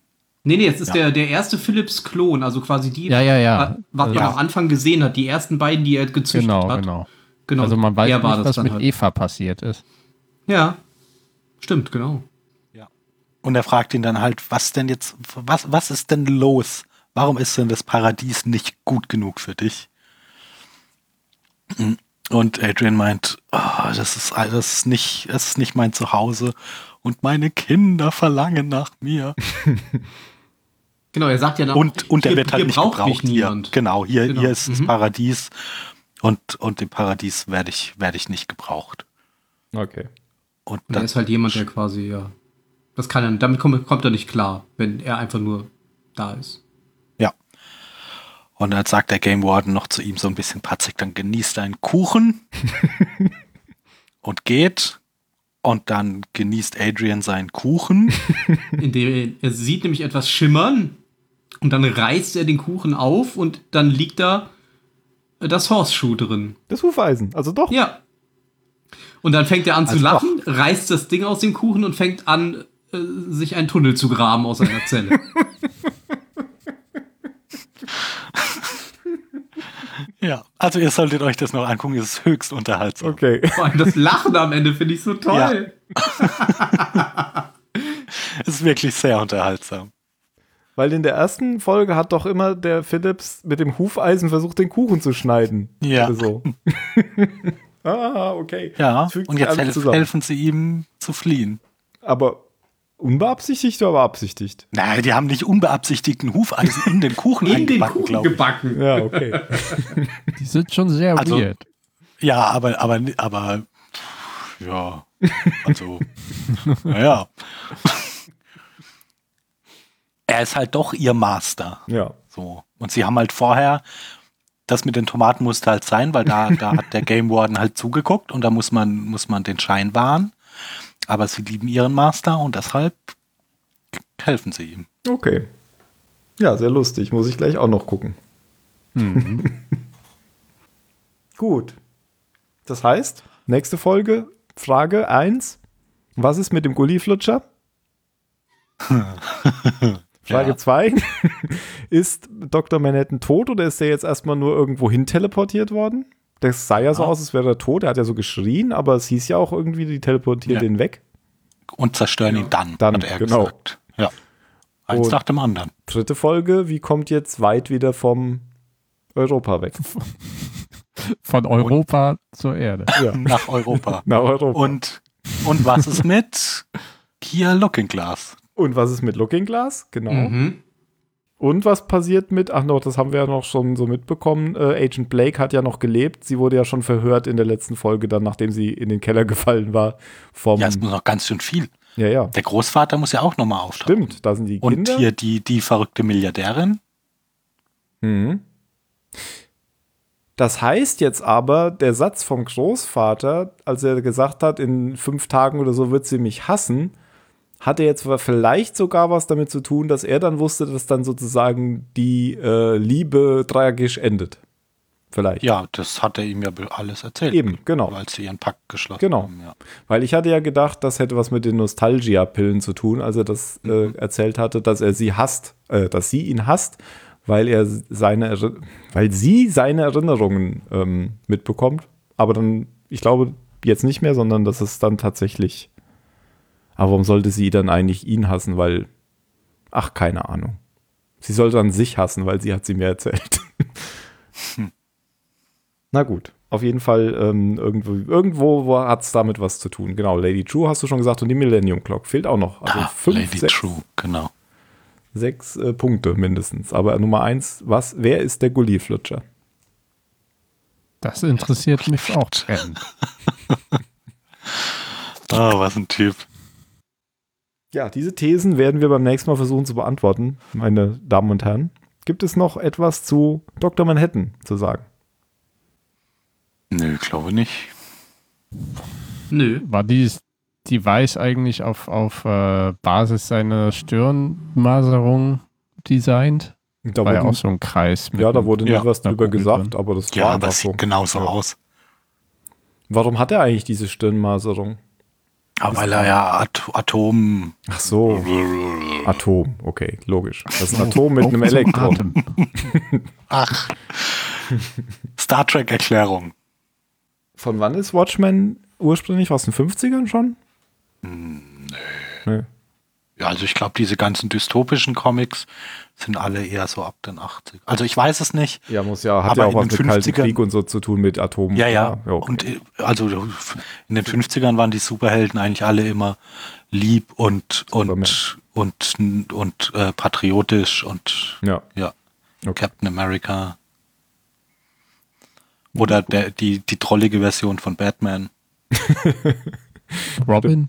Nee, nee, es ist Ja. der, der erste Philips-Klon, also quasi die, Ja, ja, ja. äh, was man Ja. am Anfang gesehen hat, die ersten beiden, die er gezüchtet Genau, hat. genau. genau. Also man weiß war nicht, das was mit halt. Eva passiert ist. Ja, stimmt, genau. Und er fragt ihn dann halt, was denn jetzt, was, was ist denn los? Warum ist denn das Paradies nicht gut genug für dich? Und Adrian meint, "Ah, das ist, das ist nicht, das ist nicht mein Zuhause und meine Kinder verlangen nach mir. Genau, er sagt ja dann, Und, und er wird halt nicht braucht gebraucht hier. Genau, hier, Genau. hier ist das Mhm. Paradies und, und im Paradies werde ich, werde ich nicht gebraucht. Okay. Und Und dann, ist halt jemand, der quasi, ja. Das kann er, damit kommt, kommt er nicht klar, wenn er einfach nur da ist. ja. Und dann sagt der Game Warden noch zu ihm so ein bisschen patzig, dann genießt einen Kuchen und geht. Und dann genießt Adrian seinen Kuchen. Indem er, er sieht nämlich etwas schimmern und dann reißt er den Kuchen auf und dann liegt da das Horseshoe drin. Das Hufeisen, also doch. Ja. Und dann fängt er an zu Also lachen, reißt das Ding aus dem Kuchen und fängt an, äh, sich einen Tunnel zu graben aus seiner Zelle. ja. Also ihr solltet euch das noch angucken, es ist höchst unterhaltsam. Okay. Vor allem das Lachen am Ende finde ich so toll. Es ist wirklich sehr unterhaltsam. Weil in der ersten Folge hat doch immer der Philips mit dem Hufeisen versucht, den Kuchen zu schneiden. Ja. Oder So. ah, okay. Ja, und jetzt alles helf, zusammen. helfen sie ihm zu fliehen. Aber unbeabsichtigt oder beabsichtigt? Nein, die haben nicht unbeabsichtigten Hufeisen in den Kuchen In den eingebacken, Kuchen glaube ich. gebacken. Ja, okay. Die sind schon sehr Also- weird. Ja, aber, aber, aber, ja, also, naja. Er ist halt doch ihr Master. ja. So. Und sie haben halt vorher, das mit den Tomaten musste halt sein, weil da, da hat der Game Warden halt zugeguckt und da muss man, muss man den Schein wahren. Aber sie lieben ihren Master und deshalb helfen sie ihm. Okay. Ja, sehr lustig. Muss ich gleich auch noch gucken. Gut. Das heißt, nächste Folge, Frage 1. Was ist mit dem Gulliflutscher? Frage Ja. 2. ist Dr. Manhattan tot oder ist er jetzt erstmal nur irgendwo hin teleportiert worden? Das sah ja so Ja. aus, als wäre er tot. Er hat ja so geschrien, aber es hieß ja auch irgendwie, die teleportiert Ja. ihn weg. Und zerstören ihn dann, Dann, hat er genau. gesagt. Ja. Eins Und- nach dem anderen. Dritte Folge, wie kommt jetzt weit wieder vom Europa weg? Von Europa zur Erde. Ja. Nach Europa. Nach Europa. Und, und was ist mit Kia Looking Glass? Und was ist mit Looking Glass? Genau. Mhm. Und was passiert mit, ach noch, das haben wir ja noch schon so mitbekommen, äh, Agent Blake hat ja noch gelebt. Sie wurde ja schon verhört in der letzten Folge, dann nachdem sie in den Keller gefallen war. Vom, Ja, es muss noch ganz schön viel. ja, ja. Der Großvater muss ja auch nochmal auftauchen. Stimmt, da sind die Und Kinder. hier die, die verrückte Milliardärin. Mhm. Das heißt jetzt aber, der Satz vom Großvater, als er gesagt hat, in fünf Tagen oder so wird sie mich hassen, hatte jetzt vielleicht sogar was damit zu tun, dass er dann wusste, dass dann sozusagen die äh, Liebe tragisch endet. Vielleicht. Ja, das hat er ihm ja alles erzählt. Eben, genau. Als sie ihren Pakt geschlossen Genau. haben. Ja. Weil ich hatte ja gedacht, das hätte was mit den Nostalgia-Pillen zu tun, als er das äh, erzählt hatte, dass er sie hasst, äh, dass sie ihn hasst, weil er seine, weil sie seine Erinnerungen ähm, mitbekommt. Aber dann, ich glaube jetzt nicht mehr, sondern dass es dann tatsächlich. Aber warum sollte sie dann eigentlich ihn hassen? Weil, ach, keine Ahnung. Sie sollte dann sich hassen, weil sie hat sie mir erzählt. Na gut, auf jeden Fall ähm, irgendwo, irgendwo hat es damit was zu tun. Genau, Lady True hast du schon gesagt und die Millennium Clock fehlt auch noch. Also Ah, fünf, Lady sechs, True, genau. sechs äh, Punkte mindestens. Aber Nummer eins, was, wer ist der Gully-Flutscher? Das interessiert mich auch brennend. Oh, was ein Typ. Ja, diese Thesen werden wir beim nächsten Mal versuchen zu beantworten, meine Damen und Herren. Gibt es noch etwas zu Dr. Manhattan zu sagen? Nö, glaube nicht. Nö. War dieses Device eigentlich auf, auf äh, Basis seiner Stirnmaserung designt? Da War ja auch so ein Kreis. mit ja, da wurde nie Ja, was drüber gesagt, drin. aber das Ja, war aber einfach es so. sieht genauso Ja. aus. Warum hat er eigentlich diese Stirnmaserung? Aber weil er ja At Atom. Ach so, Atom, okay, logisch. Das ist ein Atom mit einem Elektron. Ach. Star Trek-Erklärung. Von wann ist Watchmen ursprünglich? Aus den 50ern schon? Nee. Ja, also ich glaube, diese ganzen dystopischen Comics sind alle eher so ab den 80. Also ich weiß es nicht. Ja, muss ja, hat ja auch was mit Kalten 50ern Krieg und so zu tun mit Atomen. Ja, ja. okay. Und äh, also in den 50ern waren die Superhelden eigentlich alle immer lieb und und und und äh, patriotisch und ja. ja, Okay. Captain America. Oder der, die, die trollige Version von Batman. Robin?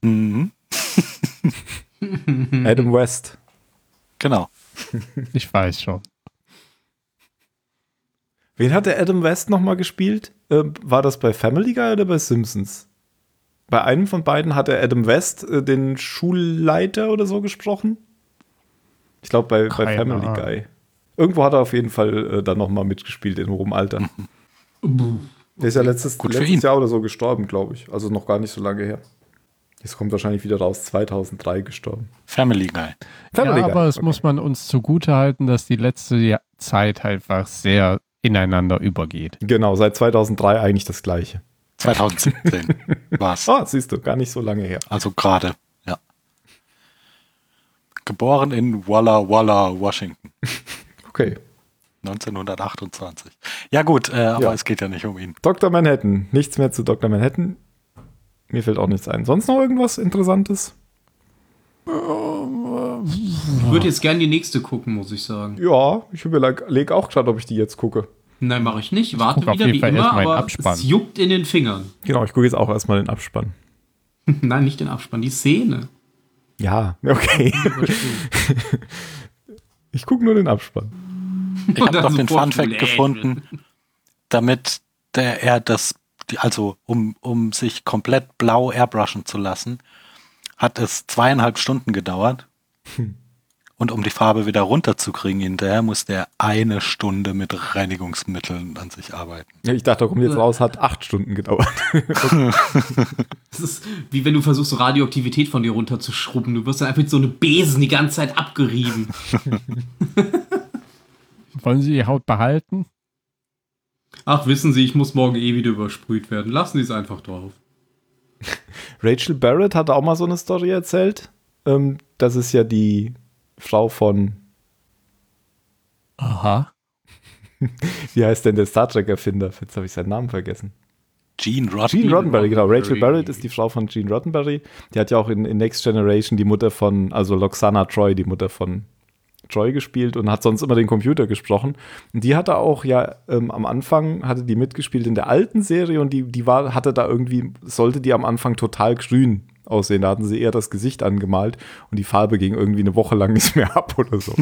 Mhm. Adam West. Genau. Ich weiß schon. Wen hat der Adam West nochmal gespielt? Ähm, war das bei Family Guy oder bei Simpsons? Bei einem von beiden hat der Adam West äh, den Schulleiter oder so gesprochen. Ich glaube bei, bei Family Ahnung. Guy. Irgendwo hat er auf jeden Fall äh, dann nochmal mitgespielt in hohem Alter. Der ist ja letztes, letztes. Jahr oder so gestorben, glaube ich. Also noch gar nicht so lange her. Jetzt kommt wahrscheinlich wieder raus, 2003 gestorben. Family Guy. Family ja, Guy. aber es Okay. muss man uns zugute halten, dass die letzte Zeit einfach sehr ineinander übergeht. Genau, seit 2003 eigentlich das gleiche. 2017 war's. Ah, siehst du, gar nicht so lange her. Also gerade, ja. Geboren in Walla Walla, Washington. Okay. 1928. Ja gut, äh, aber Ja. es geht ja nicht um ihn. Dr. Manhattan. Nichts mehr zu Dr. Manhattan. Mir fällt auch nichts ein. Sonst noch irgendwas Interessantes? Ich würde jetzt gerne die nächste gucken, muss ich sagen. Ja, ich überlege auch gerade, ob ich die jetzt gucke. Nein, mache ich nicht. Warte auf wieder wie Fall immer, aber Abspann. es juckt in den Fingern. Genau, ich gucke jetzt auch erstmal den Abspann. Nein, nicht den Abspann, die Szene. Ja, okay. Ich gucke nur den Abspann. Ich habe dann doch den sofort Fun Fact Lächeln. gefunden, damit der, er das, die, also um, um sich komplett blau airbrushen zu lassen, hat es zweieinhalb Stunden gedauert. Und um die Farbe wieder runterzukriegen hinterher, muss der eine Stunde mit Reinigungsmitteln an sich arbeiten. Ja, ich dachte, da kommt jetzt raus, hat acht Stunden gedauert. Das ist wie wenn du versuchst, Radioaktivität von dir runterzuschrubben. Du wirst dann einfach mit so eine Besen die ganze Zeit abgerieben. Wollen Sie die Haut behalten? Ach, wissen Sie, ich muss morgen eh wieder übersprüht werden. Lassen Sie es einfach drauf. Rachel Barrett hatte auch mal so eine Story erzählt. Ähm, das ist ja die Frau von, Aha. wie heißt denn der Star Trek-Erfinder? Jetzt habe ich seinen Namen vergessen. Gene Roddenberry. Gene Roddenberry, genau. Rachel. Barrett ist die Frau von Gene Roddenberry. Die hat ja auch in, in Next Generation die Mutter von, also Loxana Troy, die Mutter von Troy gespielt und hat sonst immer den Computer gesprochen. Und die hatte auch ja ähm, am Anfang, hatte die mitgespielt in der alten Serie und die, die war, hatte da irgendwie, sollte die am Anfang total grün aussehen. Da hatten sie eher das Gesicht angemalt und die Farbe ging irgendwie eine Woche lang nicht mehr ab oder so.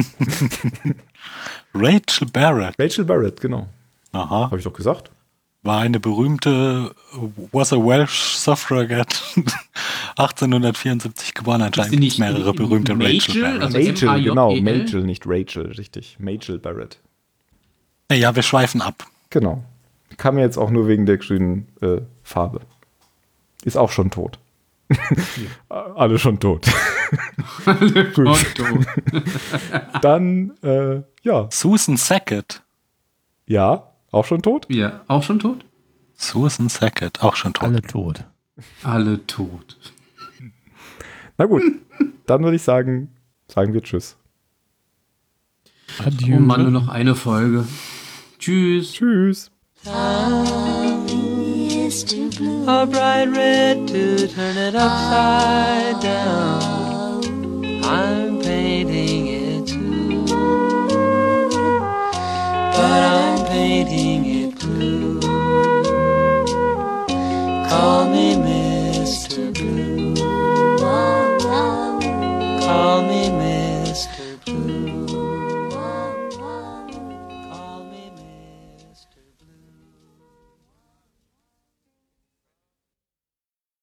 Rachel Barrett. Rachel Barrett, genau. Aha. Habe ich doch gesagt. War eine berühmte, was a Welsh Suffragette, 1874 geboren. Anscheinend sie gibt es nicht mehrere berühmte? Rachel Barrett. Also M-A-J-E-L? genau. Majel, nicht Rachel, richtig. Majel Barrett. Ja, wir schweifen ab. Genau. Kam mir jetzt auch nur wegen der grünen äh, Farbe. Ist auch schon tot. Alle schon tot. Otto. Dann, äh, ja. Susan Sackett. Ja, auch schon tot? Ja, auch schon tot? Susan Sackett, auch schon tot. Alle tot. Alle tot. Na gut, dann würde ich sagen, sagen wir Tschüss. Adieu. Oh Mann, nur noch eine Folge. Tschüss. Tschüss. A bright red to turn it upside down. I'm Call me